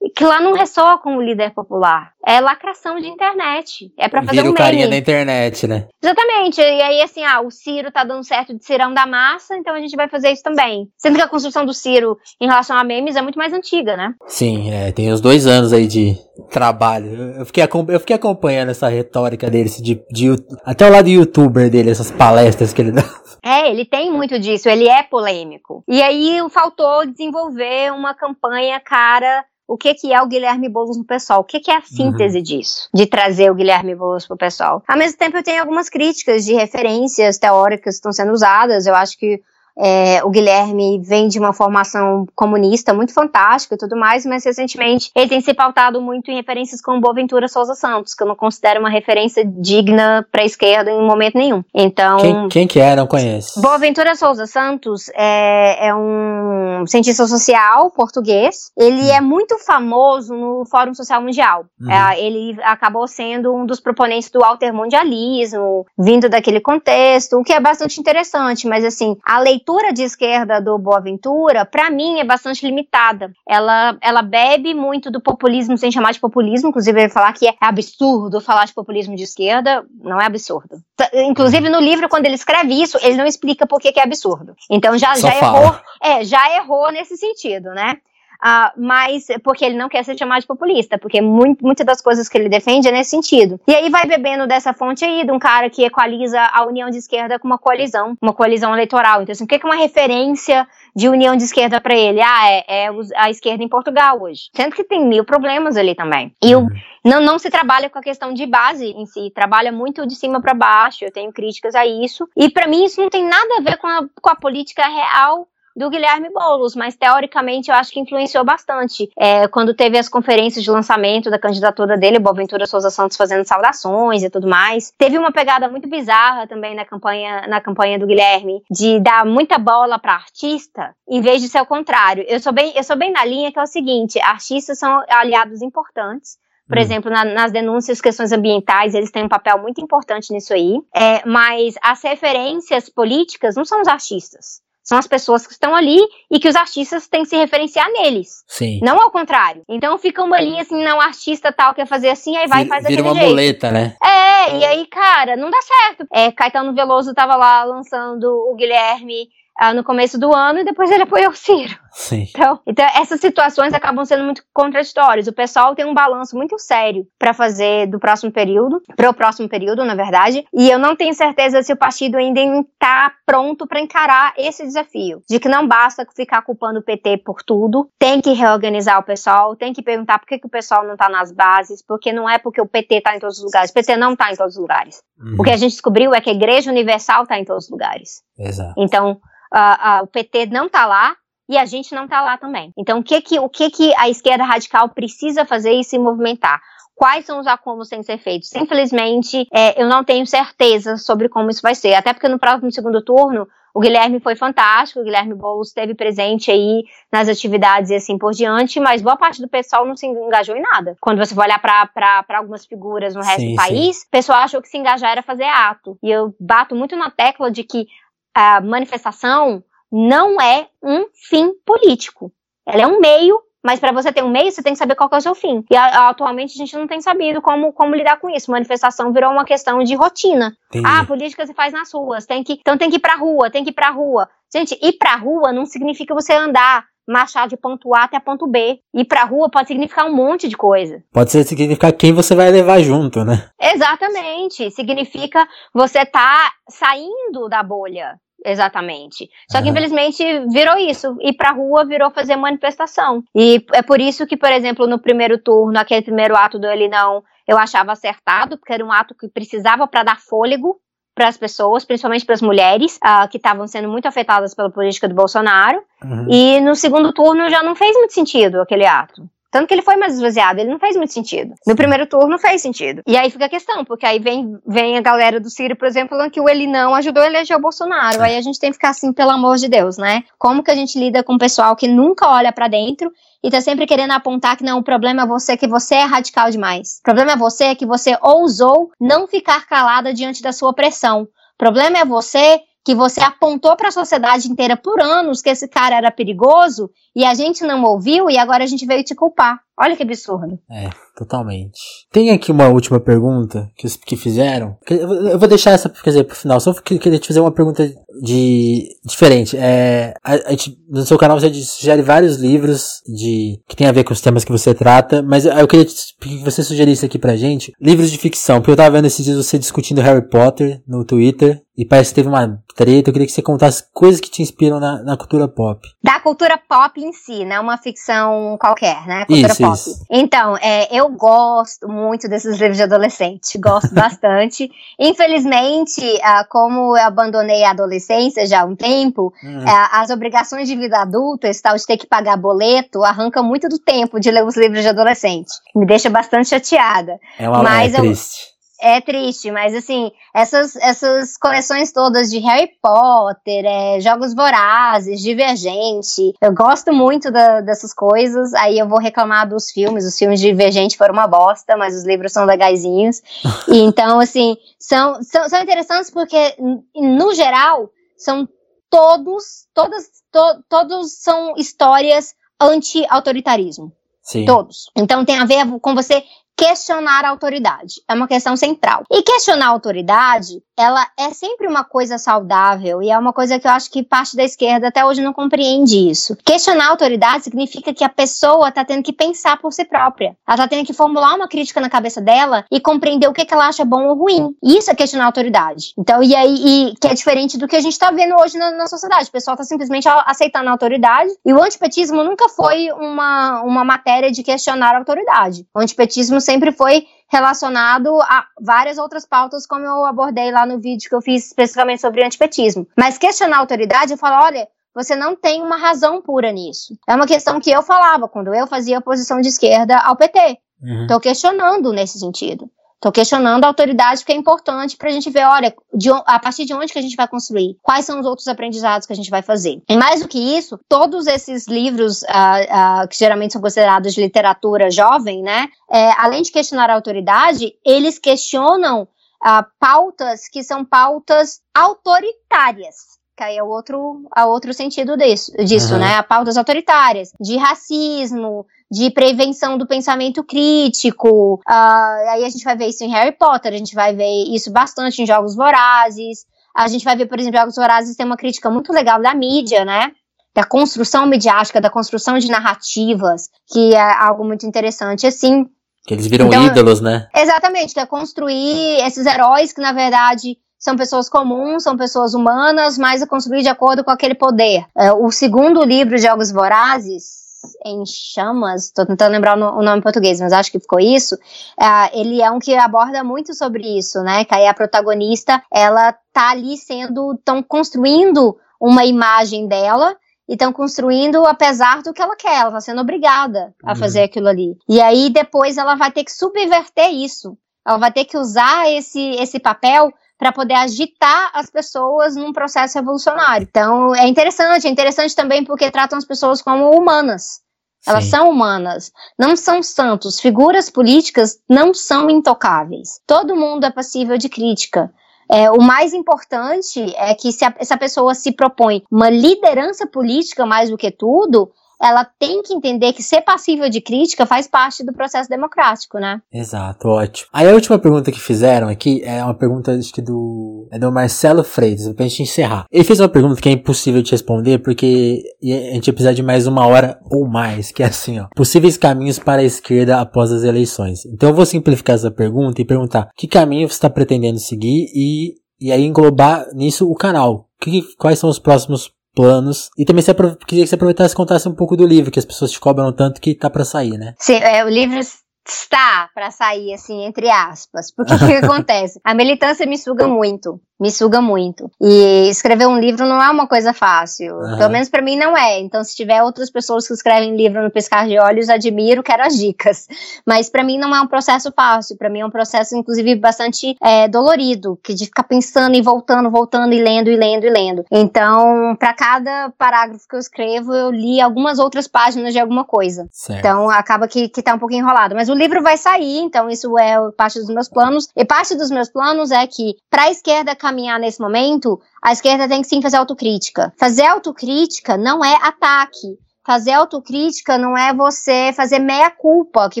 [SPEAKER 2] que lá não ressoa com o líder popular. É lacração de internet. É para fazer Vira um
[SPEAKER 1] meme. carinha da internet, né?
[SPEAKER 2] Exatamente. E aí, assim, ah, o Ciro tá dando certo de Cirão da Massa, então a gente vai fazer isso também. Sendo que a construção do Ciro em relação a memes é muito mais antiga, né?
[SPEAKER 1] Sim, é, tem uns dois anos aí de trabalho. Eu fiquei, eu fiquei acompanhando essa retórica dele, de, de, até o lado youtuber dele, essas palestras que ele dá. [laughs]
[SPEAKER 2] É, ele tem muito disso, ele é polêmico. E aí faltou desenvolver uma campanha cara o que, que é o Guilherme Boulos no pessoal, o que, que é a uhum. síntese uhum. disso, de trazer o Guilherme Boulos pro pessoal. Ao mesmo tempo, eu tenho algumas críticas de referências teóricas que estão sendo usadas, eu acho que é, o Guilherme vem de uma formação comunista muito fantástica e tudo mais, mas recentemente ele tem se pautado muito em referências como Boaventura Souza Santos, que eu não considero uma referência digna para a esquerda em momento nenhum. Então.
[SPEAKER 1] Quem, quem que é? Não conheço.
[SPEAKER 2] Boaventura Souza Santos é, é um cientista social português. Ele hum. é muito famoso no Fórum Social Mundial. Hum. É, ele acabou sendo um dos proponentes do altermundialismo, vindo daquele contexto, o que é bastante interessante, mas assim, a leitura leitura de esquerda do Boaventura, para mim, é bastante limitada. Ela, ela bebe muito do populismo, sem chamar de populismo, inclusive ele falar que é absurdo falar de populismo de esquerda, não é absurdo. Inclusive no livro, quando ele escreve isso, ele não explica por que, que é absurdo. Então já, já errou, é, já errou nesse sentido, né? Uh, mas porque ele não quer ser chamado de populista, porque muito, muitas das coisas que ele defende é nesse sentido. E aí vai bebendo dessa fonte aí de um cara que equaliza a união de esquerda com uma coalizão, uma coalizão eleitoral. Então, assim, o que é uma referência de união de esquerda para ele? Ah, é, é, a esquerda em Portugal hoje. Sendo que tem mil problemas ali também. E o, uhum. não, não se trabalha com a questão de base em si, trabalha muito de cima para baixo. Eu tenho críticas a isso. E para mim isso não tem nada a ver com a, com a política real do Guilherme Boulos, mas teoricamente eu acho que influenciou bastante. É, quando teve as conferências de lançamento da candidatura dele, Boaventura Souza Santos fazendo saudações e tudo mais. Teve uma pegada muito bizarra também na campanha, na campanha do Guilherme, de dar muita bola para artista, em vez de ser o contrário. Eu sou bem, eu sou bem na linha que é o seguinte: artistas são aliados importantes Por hum. exemplo, na, nas denúncias, questões ambientais, eles têm um papel muito importante nisso aí. É, mas as referências políticas não são os artistas. São as pessoas que estão ali e que os artistas têm que se referenciar neles.
[SPEAKER 1] Sim.
[SPEAKER 2] Não ao contrário. Então fica uma linha assim, não, artista tal quer fazer assim, aí vai e faz
[SPEAKER 1] Vira
[SPEAKER 2] uma
[SPEAKER 1] jeito. muleta, né?
[SPEAKER 2] É, e aí, cara, não dá certo. É, Caetano Veloso tava lá lançando o Guilherme ah, no começo do ano e depois ele apoiou o Ciro.
[SPEAKER 1] Sim.
[SPEAKER 2] Então, então, essas situações acabam sendo muito contraditórias. O pessoal tem um balanço muito sério para fazer do próximo período, para o próximo período, na verdade, e eu não tenho certeza se o partido ainda está pronto para encarar esse desafio, de que não basta ficar culpando o PT por tudo, tem que reorganizar o pessoal, tem que perguntar por que, que o pessoal não está nas bases, porque não é porque o PT está em todos os lugares, o PT não está em todos os lugares. Uhum. O que a gente descobriu é que a Igreja Universal está em todos os lugares.
[SPEAKER 1] Exato.
[SPEAKER 2] Então, uh, uh, o PT não está lá e a gente não está lá também. Então, o que que, o que que a esquerda radical precisa fazer e se movimentar? Quais são os acúmulos que ser feitos? Infelizmente, é, eu não tenho certeza sobre como isso vai ser. Até porque no próximo segundo turno, o Guilherme foi fantástico, o Guilherme Boulos esteve presente aí nas atividades e assim por diante, mas boa parte do pessoal não se engajou em nada. Quando você vai olhar para algumas figuras no resto sim, do país, sim. o pessoal achou que se engajar era fazer ato. E eu bato muito na tecla de que a manifestação não é um fim político. Ela é um meio, mas para você ter um meio, você tem que saber qual é o seu fim. E a, atualmente a gente não tem sabido como, como lidar com isso. Manifestação virou uma questão de rotina. Entendi. Ah, política se faz nas ruas, tem que, então tem que ir pra rua, tem que ir pra rua. Gente, ir pra rua não significa você andar marchar de ponto A até ponto B. Ir pra rua pode significar um monte de coisa.
[SPEAKER 1] Pode significar quem você vai levar junto, né?
[SPEAKER 2] Exatamente. Significa você tá saindo da bolha. Exatamente. Só que, uhum. infelizmente, virou isso. Ir pra rua virou fazer manifestação. E é por isso que, por exemplo, no primeiro turno, aquele primeiro ato do Ele Não, eu achava acertado, porque era um ato que precisava para dar fôlego para as pessoas, principalmente para as mulheres, uh, que estavam sendo muito afetadas pela política do Bolsonaro. Uhum. E no segundo turno já não fez muito sentido aquele ato. Tanto que ele foi mais esvaziado, ele não fez muito sentido. No primeiro turno fez sentido. E aí fica a questão, porque aí vem, vem a galera do Ciro, por exemplo, falando que o ele não ajudou a eleger o Bolsonaro. Aí a gente tem que ficar assim, pelo amor de Deus, né? Como que a gente lida com o pessoal que nunca olha para dentro e tá sempre querendo apontar que não, o problema é você, que você é radical demais. O problema é você que você ousou não ficar calada diante da sua pressão. O problema é você que você apontou para a sociedade inteira por anos que esse cara era perigoso e a gente não ouviu e agora a gente veio te culpar. Olha que absurdo.
[SPEAKER 1] É, totalmente. Tem aqui uma última pergunta que, que fizeram. Eu vou deixar essa, quer dizer, pro final. Só queria te fazer uma pergunta de diferente. É, a, a gente, no seu canal você sugere vários livros de que tem a ver com os temas que você trata, mas eu queria que você sugerisse aqui pra gente livros de ficção, porque eu tava vendo esses dias você discutindo Harry Potter no Twitter e parece que teve uma treta. Eu queria que você contasse coisas que te inspiram na, na cultura pop.
[SPEAKER 2] Da cultura pop em si, né? Uma ficção qualquer, né? Cultura
[SPEAKER 1] isso,
[SPEAKER 2] pop.
[SPEAKER 1] Isso.
[SPEAKER 2] Então, é, eu gosto muito desses livros de adolescente. Gosto [laughs] bastante. Infelizmente, ah, como eu abandonei a adolescência já há um tempo, hum. as obrigações de vida adulta, esse tal de ter que pagar boleto, arranca muito do tempo de ler os livros de adolescente. Me deixa bastante chateada.
[SPEAKER 1] É uma Mas é triste.
[SPEAKER 2] É triste, mas assim, essas, essas coleções todas de Harry Potter, é, Jogos Vorazes, Divergente, eu gosto muito da, dessas coisas, aí eu vou reclamar dos filmes, os filmes de Divergente foram uma bosta, mas os livros são legaisinhos, e [laughs] então, assim, são, são, são interessantes porque, no geral, são todos, todas, to, todos são histórias anti-autoritarismo.
[SPEAKER 1] Sim.
[SPEAKER 2] Todos. Então tem a ver com você questionar a autoridade. É uma questão central. E questionar a autoridade, ela é sempre uma coisa saudável e é uma coisa que eu acho que parte da esquerda até hoje não compreende isso. Questionar a autoridade significa que a pessoa está tendo que pensar por si própria. Ela está tendo que formular uma crítica na cabeça dela e compreender o que, que ela acha bom ou ruim. Isso é questionar a autoridade. Então, e aí, e, que é diferente do que a gente está vendo hoje na, na sociedade. O pessoal está simplesmente aceitando a autoridade e o antipetismo nunca foi uma, uma matéria de questionar a autoridade. O antipetismo sempre foi relacionado a várias outras pautas, como eu abordei lá no vídeo que eu fiz especificamente sobre antipetismo. Mas questionar a autoridade, eu falo, olha, você não tem uma razão pura nisso. É uma questão que eu falava quando eu fazia a posição de esquerda ao PT. Estou uhum. questionando nesse sentido. Estou questionando a autoridade porque é importante para a gente ver, olha, de, a partir de onde que a gente vai construir, quais são os outros aprendizados que a gente vai fazer. E mais do que isso, todos esses livros uh, uh, que geralmente são considerados de literatura jovem, né, é, além de questionar a autoridade, eles questionam uh, pautas que são pautas autoritárias que aí é o outro, a outro sentido disso, disso uhum. né? Pautas autoritárias, de racismo, de prevenção do pensamento crítico. Uh, aí a gente vai ver isso em Harry Potter, a gente vai ver isso bastante em Jogos Vorazes. A gente vai ver, por exemplo, Jogos Vorazes tem uma crítica muito legal da mídia, né? Da construção midiática, da construção de narrativas, que é algo muito interessante, assim.
[SPEAKER 1] Que eles viram então, ídolos, né?
[SPEAKER 2] Exatamente, que é construir esses heróis que, na verdade, são pessoas comuns, são pessoas humanas, mas é construir de acordo com aquele poder. É, o segundo livro, Jogos Vorazes, em chamas, tô tentando lembrar o nome em português, mas acho que ficou isso. É, ele é um que aborda muito sobre isso, né? Que aí a protagonista, ela tá ali sendo, tão construindo uma imagem dela e estão construindo apesar do que ela quer, ela está sendo obrigada a uhum. fazer aquilo ali. E aí depois ela vai ter que subverter isso. Ela vai ter que usar esse, esse papel para poder agitar as pessoas num processo revolucionário. Então, é interessante, é interessante também porque tratam as pessoas como humanas. Elas Sim. são humanas, não são santos. Figuras políticas não são intocáveis. Todo mundo é passível de crítica. É, o mais importante é que se a, essa pessoa se propõe uma liderança política mais do que tudo, ela tem que entender que ser passível de crítica faz parte do processo democrático, né?
[SPEAKER 1] Exato, ótimo. Aí a última pergunta que fizeram aqui é uma pergunta acho que do é do Marcelo Freitas, pra gente encerrar. Ele fez uma pergunta que é impossível de responder porque a gente ia precisar de mais uma hora ou mais, que é assim, ó. Possíveis caminhos para a esquerda após as eleições. Então eu vou simplificar essa pergunta e perguntar que caminho você está pretendendo seguir e e aí englobar nisso o canal. Que, quais são os próximos planos. E também você queria que você aproveitasse e contasse um pouco do livro, que as pessoas te cobram tanto que tá para sair, né?
[SPEAKER 2] Sim, é, o livro está para sair, assim, entre aspas. Porque o que [laughs] acontece? A militância me suga muito me suga muito. E escrever um livro não é uma coisa fácil. Uhum. Pelo menos para mim não é. Então, se tiver outras pessoas que escrevem livro no pescar de olhos, admiro, quero as dicas. [laughs] Mas para mim não é um processo fácil. Para mim é um processo, inclusive, bastante é, dolorido, que de ficar pensando e voltando, voltando e lendo e lendo e lendo. Então, para cada parágrafo que eu escrevo, eu li algumas outras páginas de alguma coisa. Certo. Então, acaba que, que tá um pouquinho enrolado. Mas o livro vai sair, então isso é parte dos meus planos. E parte dos meus planos é que, para a esquerda caminhar nesse momento, a esquerda tem que sim fazer autocrítica. Fazer autocrítica não é ataque. Fazer autocrítica não é você fazer meia-culpa, que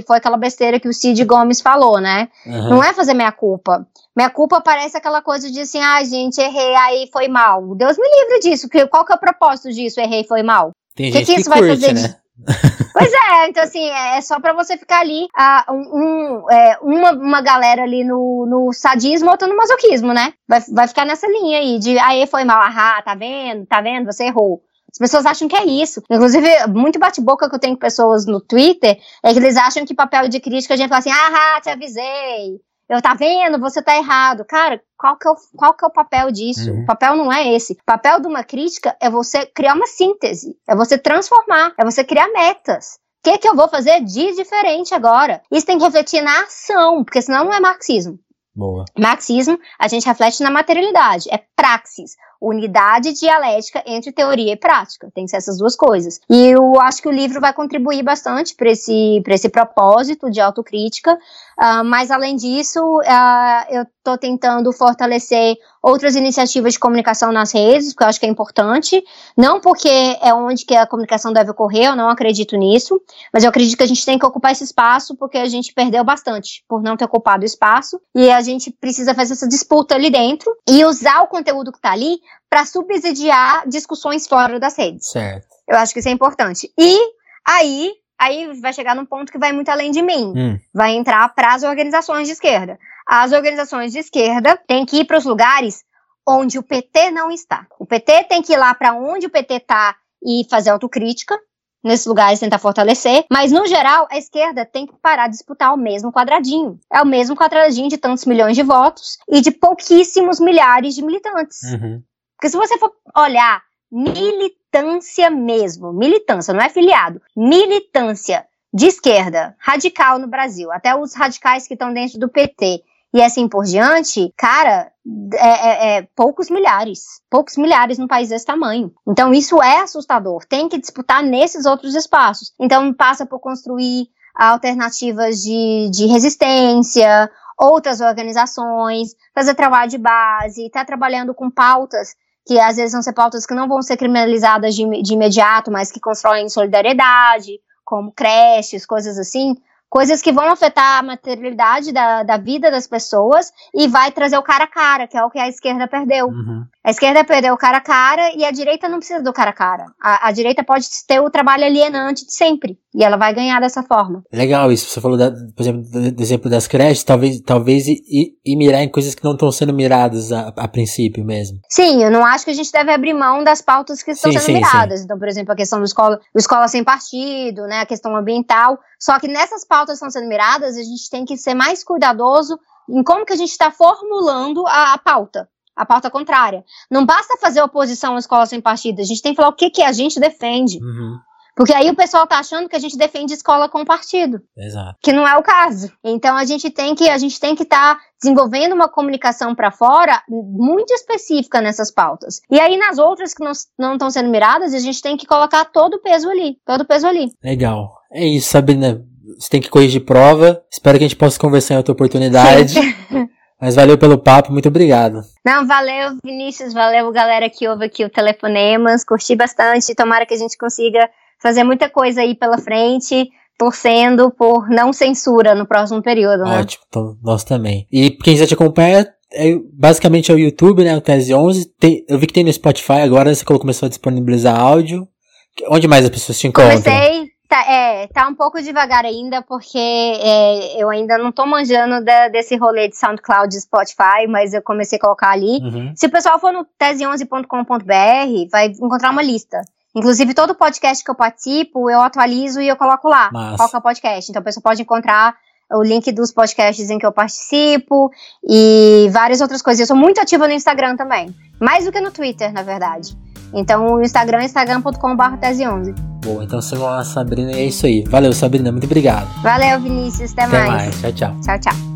[SPEAKER 2] foi aquela besteira que o Cid Gomes falou, né? Uhum. Não é fazer meia-culpa. Meia-culpa parece aquela coisa de assim, ah, gente, errei, aí foi mal. Deus me livre disso. Qual que é o propósito disso, errei, foi mal?
[SPEAKER 1] Tem que gente que, que isso curte, vai fazer né? [laughs]
[SPEAKER 2] Pois é, então assim, é, é só para você ficar ali, uh, um, é, uma, uma galera ali no, no sadismo, outra no masoquismo, né? Vai, vai ficar nessa linha aí de, aí foi mal, ah, tá vendo, tá vendo, você errou. As pessoas acham que é isso. Inclusive, muito bate-boca que eu tenho com pessoas no Twitter é que eles acham que papel de crítica a gente fala assim, ah, te avisei. Eu tá vendo, você tá errado. Cara, qual que é o, qual que é o papel disso? Uhum. O papel não é esse. O papel de uma crítica é você criar uma síntese, é você transformar, é você criar metas. O que, que eu vou fazer de diferente agora? Isso tem que refletir na ação, porque senão não é marxismo.
[SPEAKER 1] Boa.
[SPEAKER 2] Marxismo, a gente reflete na materialidade, é praxis unidade dialética entre teoria e prática. Tem que ser essas duas coisas. E eu acho que o livro vai contribuir bastante para esse, esse propósito de autocrítica, uh, mas além disso, uh, eu estou tentando fortalecer outras iniciativas de comunicação nas redes, porque eu acho que é importante, não porque é onde que a comunicação deve ocorrer, eu não acredito nisso, mas eu acredito que a gente tem que ocupar esse espaço porque a gente perdeu bastante por não ter ocupado o espaço, e a gente precisa fazer essa disputa ali dentro e usar o conteúdo que está ali para subsidiar discussões fora das redes.
[SPEAKER 1] Certo.
[SPEAKER 2] Eu acho que isso é importante. E aí, aí vai chegar num ponto que vai muito além de mim. Hum. Vai entrar para as organizações de esquerda. As organizações de esquerda têm que ir para os lugares onde o PT não está. O PT tem que ir lá para onde o PT está e fazer autocrítica, nesses lugares tentar fortalecer, mas no geral a esquerda tem que parar de disputar o mesmo quadradinho. É o mesmo quadradinho de tantos milhões de votos e de pouquíssimos milhares de militantes. Uhum. Porque se você for olhar militância mesmo, militância, não é filiado, militância de esquerda radical no Brasil, até os radicais que estão dentro do PT, e assim por diante, cara, é, é, é, poucos milhares, poucos milhares num país desse tamanho. Então isso é assustador. Tem que disputar nesses outros espaços. Então passa por construir alternativas de, de resistência, outras organizações, fazer trabalho de base, estar tá trabalhando com pautas que às vezes vão ser pautas que não vão ser criminalizadas de, de imediato, mas que constroem solidariedade, como creches, coisas assim, coisas que vão afetar a materialidade da, da vida das pessoas e vai trazer o cara a cara, que é o que a esquerda perdeu. Uhum. A esquerda perdeu o cara a cara e a direita não precisa do cara a cara. A, a direita pode ter o trabalho alienante de sempre. E ela vai ganhar dessa forma.
[SPEAKER 1] Legal isso. Você falou, da, por exemplo, do exemplo das creches, talvez, talvez e, e mirar em coisas que não estão sendo miradas a, a, princípio mesmo.
[SPEAKER 2] Sim, eu não acho que a gente deve abrir mão das pautas que estão sim, sendo sim, miradas. Sim. Então, por exemplo, a questão do escola, do escola sem partido, né, a questão ambiental. Só que nessas pautas que estão sendo miradas, a gente tem que ser mais cuidadoso em como que a gente está formulando a, a pauta a pauta contrária. Não basta fazer oposição à escola sem partido, a gente tem que falar o que, que a gente defende. Uhum. Porque aí o pessoal tá achando que a gente defende escola com partido.
[SPEAKER 1] Exato.
[SPEAKER 2] Que não é o caso. Então a gente tem que a gente tem que estar tá desenvolvendo uma comunicação para fora muito específica nessas pautas. E aí nas outras que não estão sendo miradas, a gente tem que colocar todo o peso ali, todo o peso ali.
[SPEAKER 1] Legal. É isso, Sabrina. Você tem que corrigir prova. Espero que a gente possa conversar em outra oportunidade. [laughs] Mas valeu pelo papo, muito obrigado.
[SPEAKER 2] Não, valeu, Vinícius, valeu, galera que ouve aqui o Telefonemas. Curti bastante. Tomara que a gente consiga fazer muita coisa aí pela frente, torcendo por não censura no próximo período,
[SPEAKER 1] né? Ótimo, então, nós também. E quem quiser te acompanhar, é, basicamente é o YouTube, né? O Tese 11. Tem, eu vi que tem no Spotify agora, você começou a disponibilizar áudio. Onde mais as pessoas te encontram?
[SPEAKER 2] Comecei, tá, é, tá um pouco devagar ainda, porque é, eu ainda não tô manjando da, desse rolê de SoundCloud e Spotify, mas eu comecei a colocar ali. Uhum. Se o pessoal for no tese11.com.br, vai encontrar uma lista. Inclusive, todo podcast que eu participo, eu atualizo e eu coloco lá Massa. qual que é o podcast. Então, a pessoa pode encontrar o link dos podcasts em que eu participo e várias outras coisas. Eu sou muito ativa no Instagram também. Mais do que no Twitter, na verdade. Então, o Instagram é instagram.com.br tese11.
[SPEAKER 1] Bom, então sigam a Sabrina e é isso aí. Valeu, Sabrina. Muito obrigado.
[SPEAKER 2] Valeu, Vinícius. Até,
[SPEAKER 1] até mais. mais. Tchau, tchau.
[SPEAKER 2] Tchau, tchau.